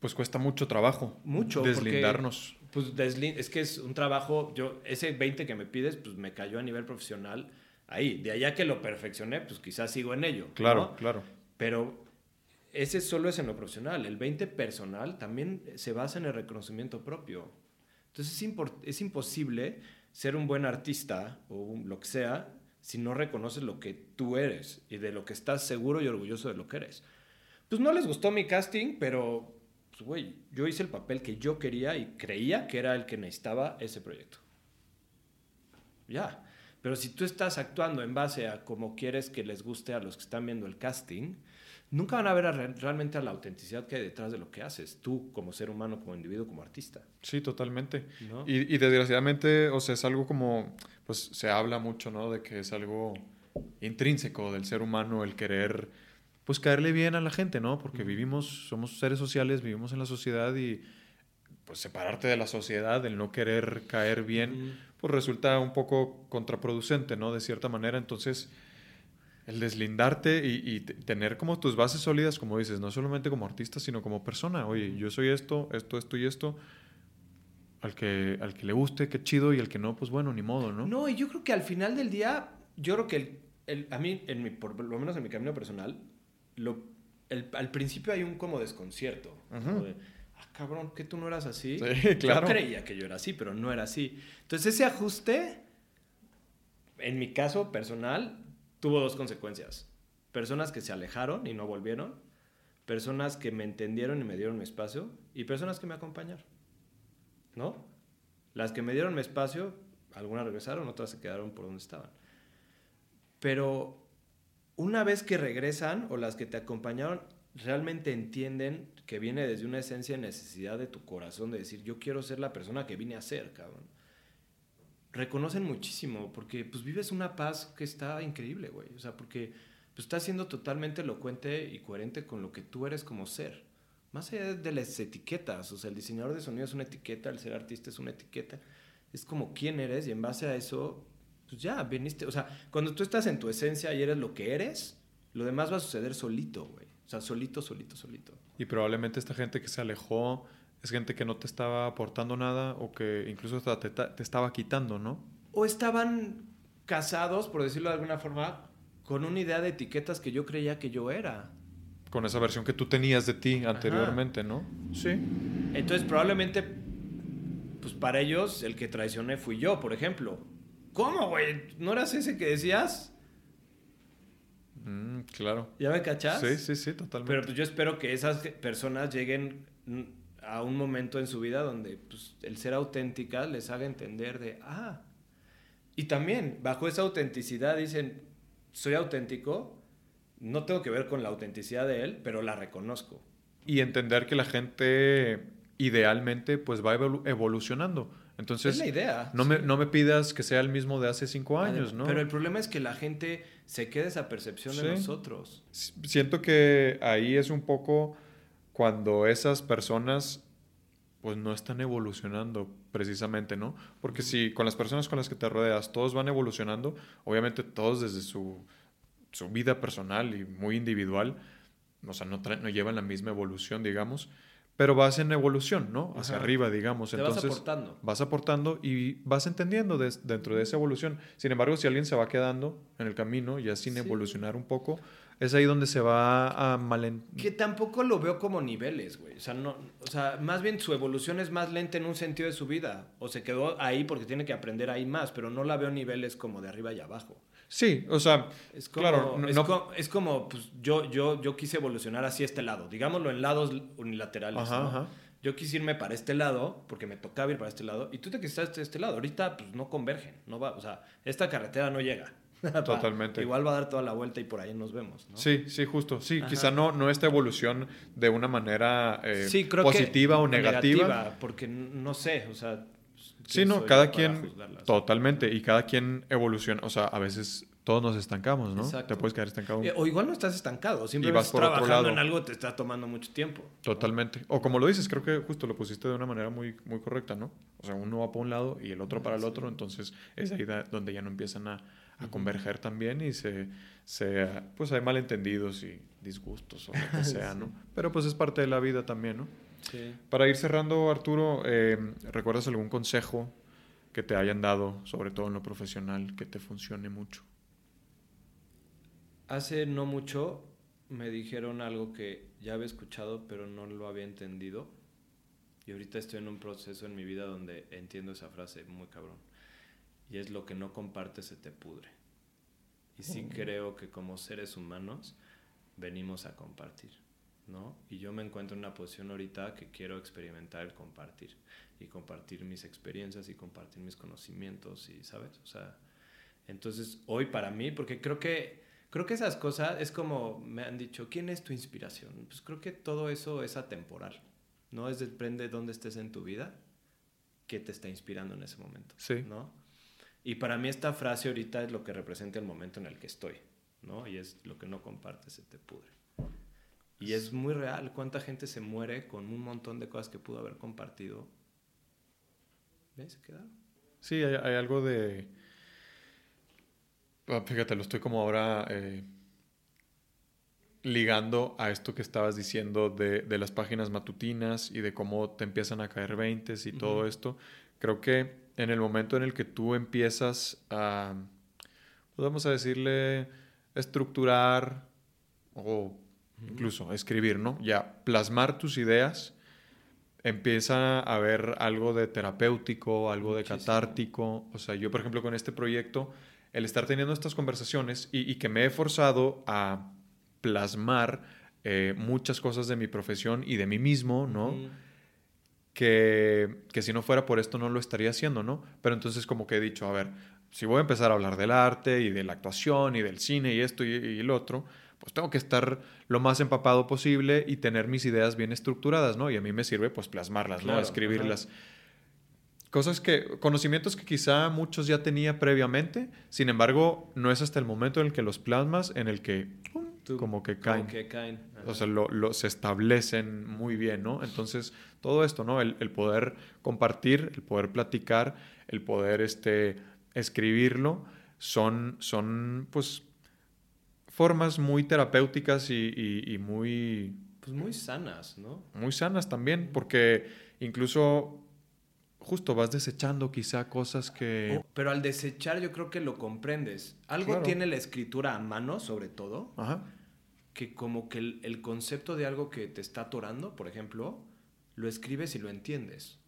pues cuesta mucho trabajo. Mucho. Deslindarnos. pues es que es un trabajo, yo, ese 20 que me pides, pues me cayó a nivel profesional ahí. De allá que lo perfeccioné, pues quizás sigo en ello. Claro, claro. Pero ese solo es en lo profesional. El 20 personal también se basa en el reconocimiento propio. Entonces es, es imposible ser un buen artista o lo que sea si no reconoces lo que tú eres y de lo que estás seguro y orgulloso de lo que eres. Pues no les gustó mi casting, pero, pues, güey, yo hice el papel que yo quería y creía que era el que necesitaba ese proyecto. Ya. Pero si tú estás actuando en base a cómo quieres que les guste a los que están viendo el casting, nunca van a ver realmente a la autenticidad que hay detrás de lo que haces, tú como ser humano, como individuo, como artista. Sí, totalmente. Y, desgraciadamente, o sea, es algo como, pues se habla mucho, ¿no? De que es algo intrínseco del ser humano el querer, pues caerle bien a la gente, ¿no? Porque vivimos, somos seres sociales, vivimos en la sociedad y pues separarte de la sociedad, el no querer caer bien, pues resulta un poco contraproducente, ¿no? De cierta manera, entonces el deslindarte y, tener como tus bases sólidas, como dices, no solamente como artista, sino como persona. Oye, yo soy esto, esto, esto y esto. Al que, al que le guste, qué chido, y al que no, pues bueno, ni modo, ¿no? No, y yo creo que al final del día, yo creo que el, a mí, en mi, por lo menos en mi camino personal, lo, al principio hay un como desconcierto. de, ah, cabrón, que tú no eras así. Sí, claro. Yo creía que yo era así, pero no era así. Entonces ese ajuste, en mi caso personal, tuvo dos consecuencias. Personas que se alejaron y no volvieron, personas que me entendieron y me dieron mi espacio, y personas que me acompañaron. ¿No? Las que me dieron mi espacio, algunas regresaron, otras se quedaron por donde estaban. Pero una vez que regresan o las que te acompañaron, realmente entienden que viene desde una esencia de necesidad de tu corazón, de decir, yo quiero ser la persona que vine a ser, cabrón reconocen muchísimo, porque pues vives una paz que está increíble, güey. O sea, porque pues estás siendo totalmente elocuente y coherente con lo que tú eres como ser. Más allá de las etiquetas, o sea, el diseñador de sonido es una etiqueta, el ser artista es una etiqueta. Es como quién eres y en base a eso, pues ya, viniste. O sea, cuando tú estás en tu esencia y eres lo que eres, lo demás va a suceder solito, güey. Sea, solito, solito, solito. Y probablemente esta gente que se alejó es gente que no te estaba aportando nada o que incluso hasta te, te estaba quitando, ¿no? O estaban casados, por decirlo de alguna forma, con una idea de etiquetas que yo creía que yo era. Con esa versión que tú tenías de ti anteriormente, ¿no? Sí. Entonces probablemente, pues para ellos el que traicioné fui yo, por ejemplo. ¿Cómo, güey? ¿No eras ese que decías? Mm, claro. ¿Ya me cachas? Sí, sí, sí, totalmente. Pero pues yo espero que esas personas lleguen a un momento en su vida donde pues, el ser auténtica les haga entender de, ah, y también bajo esa autenticidad dicen, soy auténtico, no tengo que ver con la autenticidad de él, pero la reconozco. Y entender que la gente idealmente pues va evolucionando. Entonces, es la idea. No, me, no me pidas que sea el mismo de hace cinco años, ¿no? Pero el problema es que la gente se queda esa percepción de nosotros. Siento que ahí es un poco cuando esas personas pues no están evolucionando precisamente, ¿no? Porque si con las personas con las que te rodeas todos van evolucionando, obviamente todos desde su, su vida personal y muy individual, o sea, no, no llevan la misma evolución, digamos, pero vas en evolución, ¿no? Hacia arriba, digamos. Entonces, vas aportando. Vas aportando y vas entendiendo dentro de esa evolución. Sin embargo, si alguien se va quedando en el camino, ya sin evolucionar un poco, es ahí donde se va a malentender. Que tampoco lo veo como niveles, güey. O sea, no, o sea, más bien su evolución es más lenta en un sentido de su vida. O se quedó ahí porque tiene que aprender ahí más, pero no la veo niveles como de arriba y abajo. Sí, o sea, es como, claro, es, como, es como, pues yo, yo, yo quise evolucionar así este lado, digámoslo en lados unilaterales. Yo quise irme para este lado porque me tocaba ir para este lado y tú te quisiste este lado. Ahorita, pues no convergen, no va, o sea, esta carretera no llega. Totalmente. Igual va a dar toda la vuelta y por ahí nos vemos. ¿no? Sí, sí, justo. Sí, quizá no, no esta evolución de una manera eh, positiva o negativa. Porque no sé, o sea. Sí, no, cada quien. Totalmente. Y cada quien evoluciona. O sea, a veces todos nos estancamos, ¿no? Te puedes quedar estancado. Eh, o igual no estás estancado, simplemente estás trabajando en algo te está tomando mucho tiempo. Totalmente. O como lo dices, creo que justo lo pusiste de una manera muy, muy correcta, ¿no? O sea, uno va para un lado y el otro para el otro, entonces es ahí donde ya no empiezan a, a converger también y se, se, pues hay malentendidos y disgustos o lo que sea, ¿no? Pero pues es parte de la vida también, ¿no? Sí. Para ir cerrando, Arturo, eh, ¿recuerdas algún consejo que te hayan dado, sobre todo en lo profesional, que te funcione mucho? Hace no mucho me dijeron algo que ya había escuchado, pero no lo había entendido. Y ahorita estoy en un proceso en mi vida donde entiendo esa frase muy cabrón y es lo que no compartes se te pudre. Y sí creo que como seres humanos venimos a compartir, ¿no? Y yo me encuentro en una posición ahorita que quiero experimentar el compartir y compartir mis experiencias y compartir mis conocimientos y, ¿sabes? O sea, entonces hoy para mí, porque creo que creo que esas cosas es como me han dicho, ¿quién es tu inspiración? Pues creo que todo eso es atemporal. No es depende de dónde estés en tu vida, qué te está inspirando en ese momento, sí. ¿no? Y para mí esta frase ahorita es lo que representa el momento en el que estoy, ¿no? Y es lo que no compartes se te pudre. Y es muy real cuánta gente se muere con un montón de cosas que pudo haber compartido. ¿Ves? Se quedaron. Sí, hay, algo de... Ah, fíjate, lo estoy como ahora eh, ligando a esto que estabas diciendo de, de, las páginas matutinas y de cómo te empiezan a caer veintes y todo esto. Creo que en el momento en el que tú empiezas a, podemos a decirle, estructurar o incluso escribir, ¿no? Ya, plasmar tus ideas, empieza a haber algo de terapéutico, algo de catártico. O sea, yo, por ejemplo, con este proyecto, el estar teniendo estas conversaciones y, que me he forzado a plasmar eh, muchas cosas de mi profesión y de mí mismo, ¿no? que, si no fuera por esto no lo estaría haciendo, ¿no? Pero entonces como que he dicho, a ver, si voy a empezar a hablar del arte y de la actuación y del cine y esto y, el otro, pues tengo que estar lo más empapado posible y tener mis ideas bien estructuradas, ¿no? Y a mí me sirve pues plasmarlas, ¿no? Escribirlas. Cosas que, conocimientos que quizá muchos ya tenía previamente, sin embargo, no es hasta el momento en el que los plasmas en el que como que caen. Como que caen. O sea, lo, se establecen muy bien, ¿no? Entonces, todo esto, ¿no? El, poder compartir, el poder platicar, el poder este, escribirlo, son, son, pues, formas muy terapéuticas y, muy... Pues muy sanas, ¿no? Muy sanas también, porque incluso justo vas desechando quizá cosas que... Oh, pero al desechar yo creo que lo comprendes. Algo tiene la escritura a mano, sobre todo, Ajá. que como que el, el, concepto de algo que te está atorando, por ejemplo, lo escribes y lo entiendes.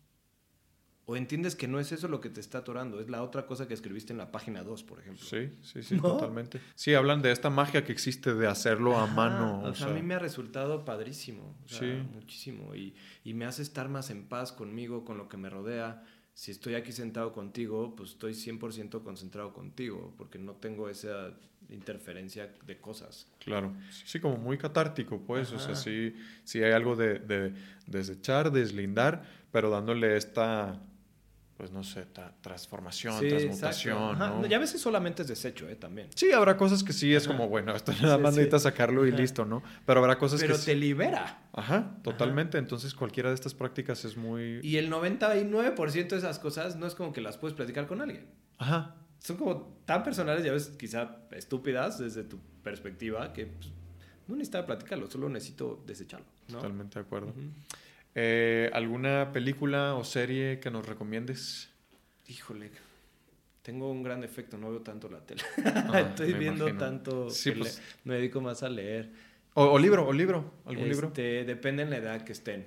O entiendes que no es eso lo que te está atorando, es la otra cosa que escribiste en la página 2, por ejemplo. Sí, sí, sí, totalmente. Sí, hablan de esta magia que existe de hacerlo a mano. O, sea, a mí me ha resultado padrísimo, sí. muchísimo. Y, y me hace estar más en paz conmigo, con lo que me rodea. Si estoy aquí sentado contigo, pues estoy 100% concentrado contigo, porque no tengo esa interferencia de cosas. Claro, sí, como muy catártico, pues, o sea, sí, sí hay algo de, de desechar, deslindar, pero dándole esta pues no sé, transformación, transmutación. ¿no? Y a veces solamente es desecho, ¿eh? También. Sí, habrá cosas que sí es como, bueno, esto nada más necesitas sacarlo y listo, ¿no? Pero habrá cosas que... Pero te libera. Ajá, totalmente. Entonces cualquiera de estas prácticas es muy... Y el 99% de esas cosas no es como que las puedes platicar con alguien. Ajá. Son como tan personales y a veces quizá estúpidas desde tu perspectiva que pues, no necesito platicarlo, solo necesito desecharlo. Totalmente de acuerdo. Eh, ¿Alguna película o serie que nos recomiendes? Híjole, tengo un gran defecto, no veo tanto la tele. Ah, Estoy viendo tanto, pues. me dedico más a leer. O, libro, o libro, algún libro. Este, depende en la edad que estén.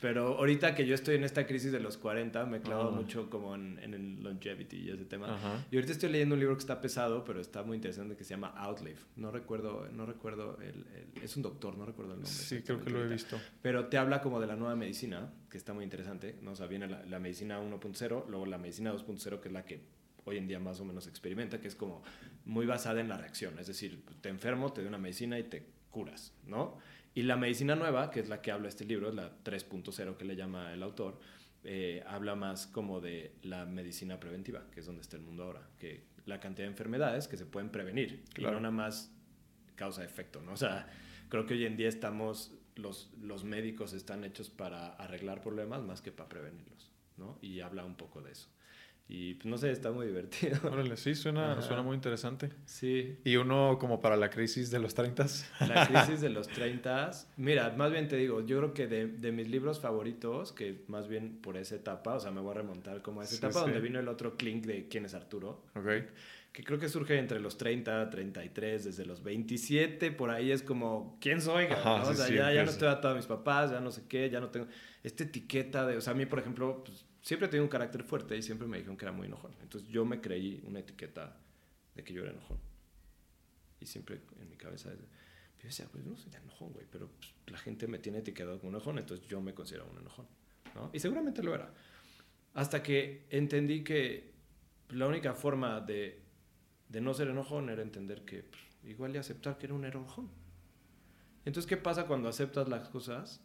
Pero ahorita que yo estoy en esta crisis de los 40, me clavo mucho como en, el longevity y ese tema. Y ahorita estoy leyendo un libro que está pesado, pero está muy interesante, que se llama Outlive. No recuerdo, no recuerdo, el, es un doctor, no recuerdo el nombre. Sí, creo que lo he visto. Pero te habla como de la nueva medicina, que está muy interesante. ¿no? O sea, viene la, la medicina 1.0, luego la medicina 2.0, que es la que hoy en día más o menos experimenta, que es como muy basada en la reacción. Es decir, te enfermo, te doy una medicina y te curas, ¿no? Y la medicina nueva, que es la que habla este libro, la 3.0 que le llama el autor, eh, habla más como de la medicina preventiva, que es donde está el mundo ahora, que la cantidad de enfermedades que se pueden prevenir y no nada más causa-efecto, ¿no? O sea, creo que hoy en día estamos, los, los médicos están hechos para arreglar problemas más que para prevenirlos, ¿no? Y habla un poco de eso. Y pues, no sé, está muy divertido. Órale, sí, suena, suena muy interesante. Sí. ¿Y uno como para la crisis de los 30? La crisis de los 30. Mira, más bien te digo, yo creo que de, de, mis libros favoritos, que más bien por esa etapa, o sea, me voy a remontar como a esa etapa donde vino el otro clink de quién es Arturo. Ok. Que creo que surge entre los 30, 33, desde los 27, por ahí es como, ¿quién soy? o sea, ya, ya no estoy atado a mis papás, ya no sé qué, ya no tengo esta etiqueta de, o sea, a mí, por ejemplo, pues, siempre he tenido un carácter fuerte y siempre me dijeron que era muy enojón. Entonces yo me creí una etiqueta de que yo era enojón. Y siempre en mi cabeza, yo decía, pues no soy enojón, güey, pero pues, la gente me tiene etiquetado como enojón, entonces yo me considero un enojón. ¿no? Y seguramente lo era. Hasta que entendí que la única forma de, de no ser enojón era entender que pues, igual y aceptar que era un enojón. Entonces, ¿qué pasa cuando aceptas las cosas?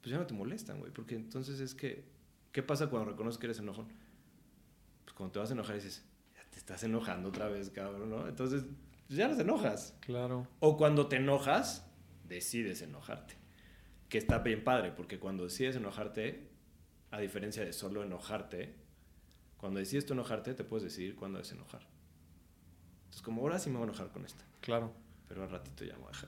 Pues ya no te molestan, güey, porque entonces es que ¿Qué pasa cuando reconoces que eres enojón? Pues cuando te vas a enojar dices, ya te estás enojando otra vez, cabrón, ¿no? Entonces, pues ya no te enojas. Claro. O cuando te enojas, decides enojarte. Que está bien padre, porque cuando decides enojarte, a diferencia de solo enojarte, cuando decides tú enojarte, te puedes decidir cuándo es enojar. Entonces, como ahora sí me voy a enojar con esta. Claro. Pero al ratito ya me voy a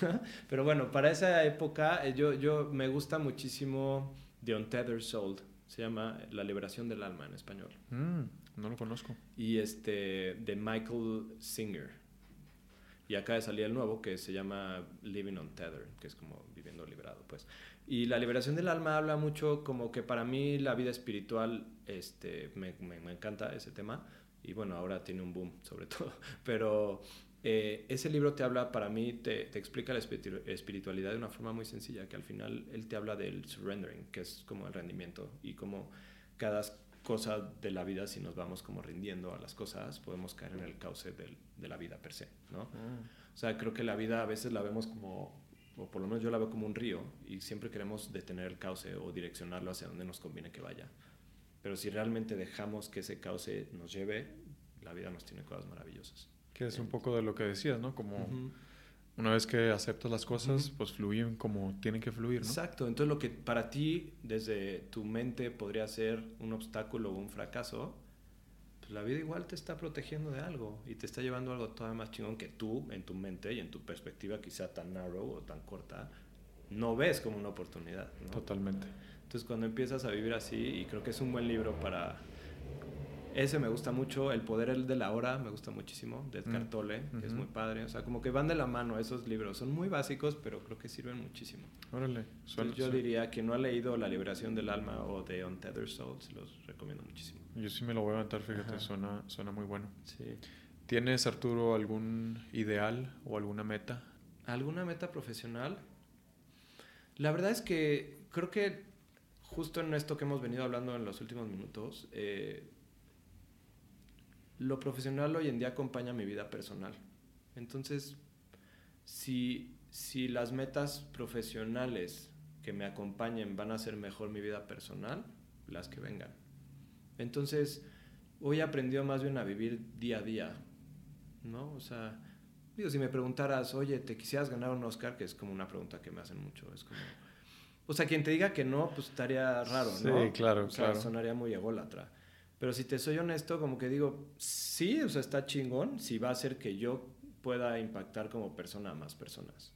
dejar. Pero bueno, para esa época, eh, yo, yo me gusta muchísimo The Untethered Soul se llama La liberación del alma en español. Mm, no lo conozco. Y este, de Michael Singer. Y acá de salir el nuevo que se llama Living Untethered, que es como viviendo liberado, pues. Y la liberación del alma habla mucho como que para mí la vida espiritual, este, me, me, me encanta ese tema. Y bueno, ahora tiene un boom sobre todo. Pero eh, ese libro te habla, para mí, te, te, explica la espiritualidad de una forma muy sencilla, que al final él te habla del surrendering, que es como el rendimiento y como cada cosa de la vida, si nos vamos como rindiendo a las cosas, podemos caer en el cauce del, de la vida per se, ¿no? Mm. O sea, creo que la vida a veces la vemos como, o por lo menos yo la veo como un río, y siempre queremos detener el cauce o direccionarlo hacia donde nos conviene que vaya. Pero si realmente dejamos que ese cauce nos lleve, la vida nos tiene cosas maravillosas. Que es un poco de lo que decías, ¿no? Como una vez que aceptas las cosas, pues fluyen como tienen que fluir, ¿no? Exacto. Entonces lo que para ti, desde tu mente, podría ser un obstáculo o un fracaso, pues la vida igual te está protegiendo de algo y te está llevando a algo todavía más chingón que tú en tu mente y en tu perspectiva quizá tan narrow o tan corta no ves como una oportunidad. Totalmente. Entonces cuando empiezas a vivir así, y creo que es un buen libro para... Ese me gusta mucho, El Poder de la Hora me gusta muchísimo, de Edgar mm. Tolle, que es muy padre. O sea, como que van de la mano esos libros. Son muy básicos, pero creo que sirven muchísimo. Órale. yo diría que no ha leído La Liberación del Alma o de Untethered Souls, los recomiendo muchísimo. Yo sí me lo voy a aventar, fíjate, suena, suena muy bueno. Sí. ¿Tienes, Arturo, algún ideal o alguna meta? ¿Alguna meta profesional? La verdad es que creo que justo en esto que hemos venido hablando en los últimos minutos, eh, lo profesional hoy en día acompaña mi vida personal. Entonces, si, si las metas profesionales que me acompañen van a hacer mejor mi vida personal, las que vengan. Entonces, hoy he aprendido más bien a vivir día a día, ¿no? O sea, digo, si me preguntaras, oye, ¿te quisieras ganar un Oscar? Que es como una pregunta que me hacen mucho, es como... O sea, quien te diga que no, pues estaría raro, ¿no? Sí, claro, o sea, sonaría muy ególatra. Pero si te soy honesto, como que digo, sí, o sea, está chingón si va a hacer que yo pueda impactar como persona a más personas.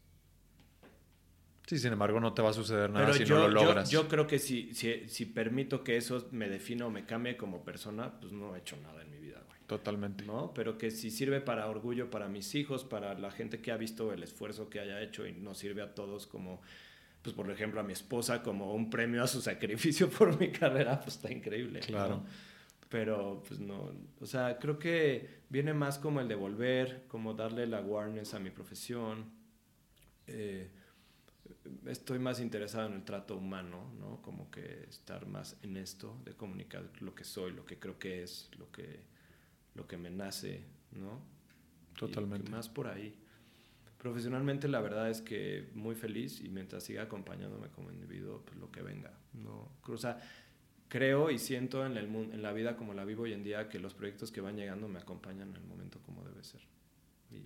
Sí, sin embargo, no te va a suceder nada si no lo logras. Yo, creo que si, si, si, permito que eso me defina o me cambie como persona, pues no he hecho nada en mi vida, güey. Totalmente. ¿No? Pero que si sirve para orgullo para mis hijos, para la gente que ha visto el esfuerzo que haya hecho y nos sirve a todos como pues por ejemplo a mi esposa como un premio a su sacrificio por mi carrera, pues está increíble. Claro. Pero pues no, o sea, creo que viene más como el devolver, como darle la awareness a mi profesión. Eh, estoy más interesado en el trato humano, ¿no? Como que estar más en esto, de comunicar lo que soy, lo que creo que es, lo que, lo que me nace, ¿no? Totalmente. más por ahí. Profesionalmente la verdad es que muy feliz y mientras siga acompañándome como individuo, pues lo que venga. No, o sea, creo y siento en, el mundo, en la vida como la vivo hoy en día que los proyectos que van llegando me acompañan en el momento como debe ser. Y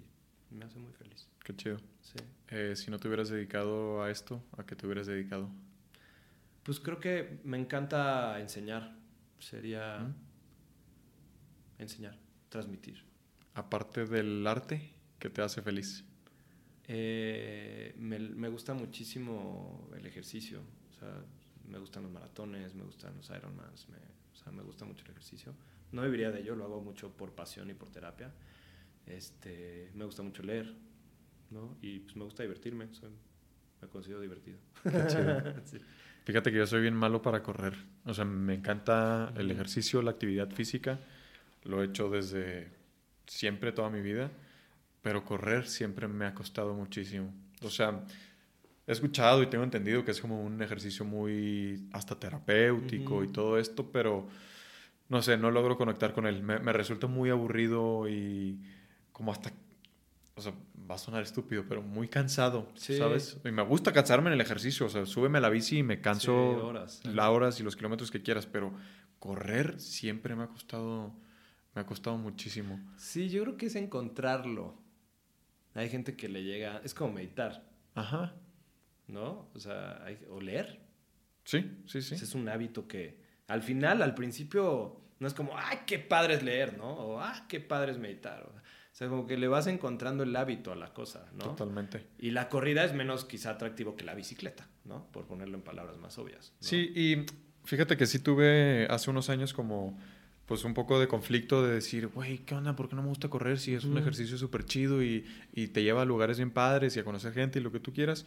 me hace muy feliz. Qué chido. Sí. Eh, si no te hubieras dedicado a esto, ¿a qué te hubieras dedicado? Pues creo que me encanta enseñar. Sería ¿Mm? enseñar, transmitir. Aparte del arte, ¿qué te hace feliz? Eh, me, me, gusta muchísimo el ejercicio. O sea, me gustan los maratones, me gustan los Ironmans, me, o sea, me gusta mucho el ejercicio. No viviría de ello, lo hago mucho por pasión y por terapia. Este, me gusta mucho leer, ¿no? Y pues me gusta divertirme, soy, me considero divertido. Fíjate que yo soy bien malo para correr. O sea, me encanta el ejercicio, la actividad física. Lo he hecho desde siempre, toda mi vida pero correr siempre me ha costado muchísimo. O sea, he escuchado y tengo entendido que es como un ejercicio muy hasta terapéutico y todo esto, pero no sé, no logro conectar con él. Me, resulta muy aburrido y como hasta, o sea, va a sonar estúpido, pero muy cansado, ¿sabes? Y me gusta cansarme en el ejercicio, o sea, súbeme a la bici y me canso horas, las horas y los kilómetros que quieras, pero correr siempre me ha costado, me ha costado muchísimo. Sí, yo creo que es encontrarlo. Hay gente que le llega, es como meditar. Ajá. ¿No? O sea, hay, o leer. Sí, sí, sí. es un hábito que al final, al principio, no es como, ay, qué padre es leer, ¿no? O, ah, qué padre es meditar. O sea, como que le vas encontrando el hábito a la cosa, ¿no? Totalmente. Y la corrida es menos quizá atractivo que la bicicleta, ¿no? Por ponerlo en palabras más obvias. Sí, y fíjate que sí tuve hace unos años como pues un poco de conflicto de decir, güey, ¿qué onda? ¿Por qué no me gusta correr si es un ejercicio súper chido y, y, te lleva a lugares bien padres y a conocer gente y lo que tú quieras?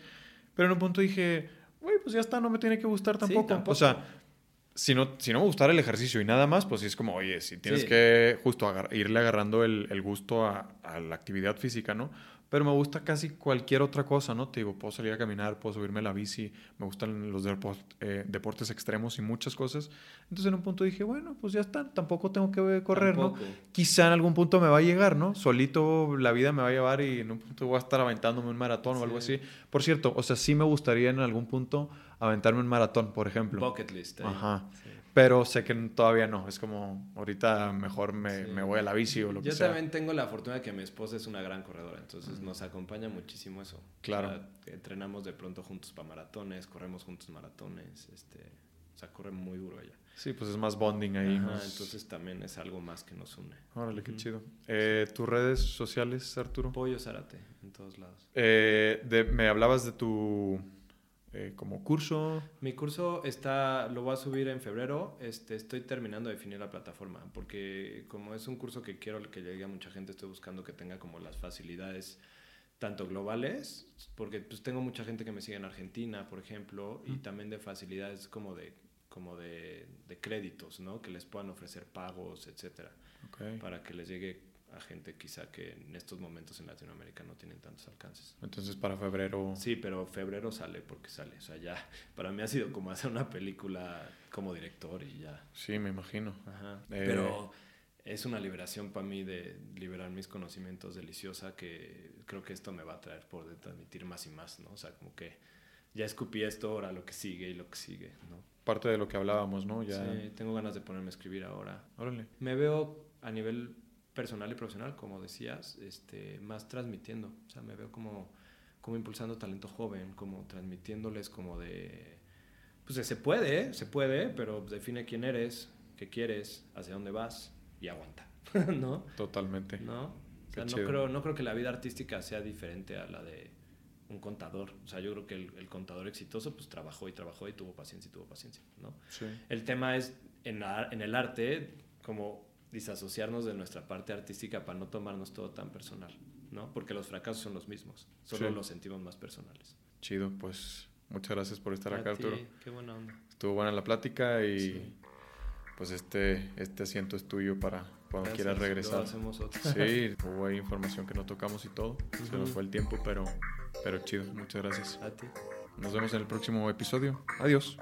Pero en un punto dije, güey, pues ya está, no me tiene que gustar tampoco. O sea, si no, si no me gustara el ejercicio y nada más, pues sí es como, oye, si tienes que justo irle agarrando el, el gusto a, a, la actividad física, ¿no? Pero me gusta casi cualquier otra cosa, ¿no? Te digo, puedo salir a caminar, puedo subirme a la bici, me gustan los eh, deportes extremos y muchas cosas. Entonces en un punto dije, bueno, pues ya está, tampoco tengo que correr, ¿no? Quizá en algún punto me va a llegar, ¿no? Solito la vida me va a llevar y en un punto voy a estar aventándome un maratón o algo así. Por cierto, o sea, sí me gustaría en algún punto aventarme un maratón, por ejemplo. Bucket list. Ajá pero sé que todavía no. Es como, ahorita mejor me, me voy a la bici o lo que sea. Yo también tengo la fortuna de que mi esposa es una gran corredora, entonces nos acompaña muchísimo eso. Claro. entrenamos de pronto juntos para maratones, corremos juntos maratones, este... O sea, corre muy duro allá. Sí, pues es más bonding ahí. Ajá, más- Entonces también es algo más que nos une. Órale, qué chido. Eh, ¿Tus redes sociales, Arturo? Pollo Zárate en todos lados. Eh, de- me hablabas de tu eh, como curso. Mi curso está, lo voy a subir en febrero. Este, estoy terminando de definir la plataforma porque como es un curso que quiero que llegue a mucha gente, estoy buscando que tenga como las facilidades tanto globales, porque pues tengo mucha gente que me sigue en Argentina, por ejemplo, y también de facilidades como de como de, de créditos, ¿no? Que les puedan ofrecer pagos, etcétera, para que les llegue a gente quizá que en estos momentos en Latinoamérica no tienen tantos alcances. Entonces para febrero. Sí, pero febrero sale porque sale. O sea, ya, para mí ha sido como hacer una película como director y ya. Sí, me imagino. Ajá. Eh. Pero es una liberación para mí de liberar mis conocimientos deliciosa que creo que esto me va a traer por de transmitir más y más, ¿no? O sea, como que ya escupí esto, ahora lo que sigue y lo que sigue, ¿no? Parte de lo que hablábamos, ¿no? Ya. Sí, tengo ganas de ponerme a escribir ahora. Órale. Me veo a nivel personal y profesional, como decías, este, más transmitiendo. O sea, me veo como, como impulsando talento joven, como transmitiéndoles como de... Pues se puede, ¿eh? se puede, pero define quién eres, qué quieres, hacia dónde vas y aguanta, ¿no? Totalmente. ¿No? O sea, no creo, no creo que la vida artística sea diferente a la de un contador. O sea, yo creo que el, el contador exitoso pues trabajó y trabajó y tuvo paciencia y tuvo paciencia, ¿no? Sí. El tema es en, en el arte, como disasociarnos de nuestra parte artística para no tomarnos todo tan personal, ¿no? Porque los fracasos son los mismos, solo Sí. los sentimos más personales. Chido, pues muchas gracias por estar A acá, ti, Arturo. Qué buena onda. Estuvo buena la plática y Sí. pues este, este asiento es tuyo para cuando Gracias. quieras regresar. hacemos otro. Sí, hubo ahí información que no tocamos y todo. Se nos fue el tiempo, pero, pero chido. Muchas gracias. A ti. Nos vemos en el próximo episodio. Adiós.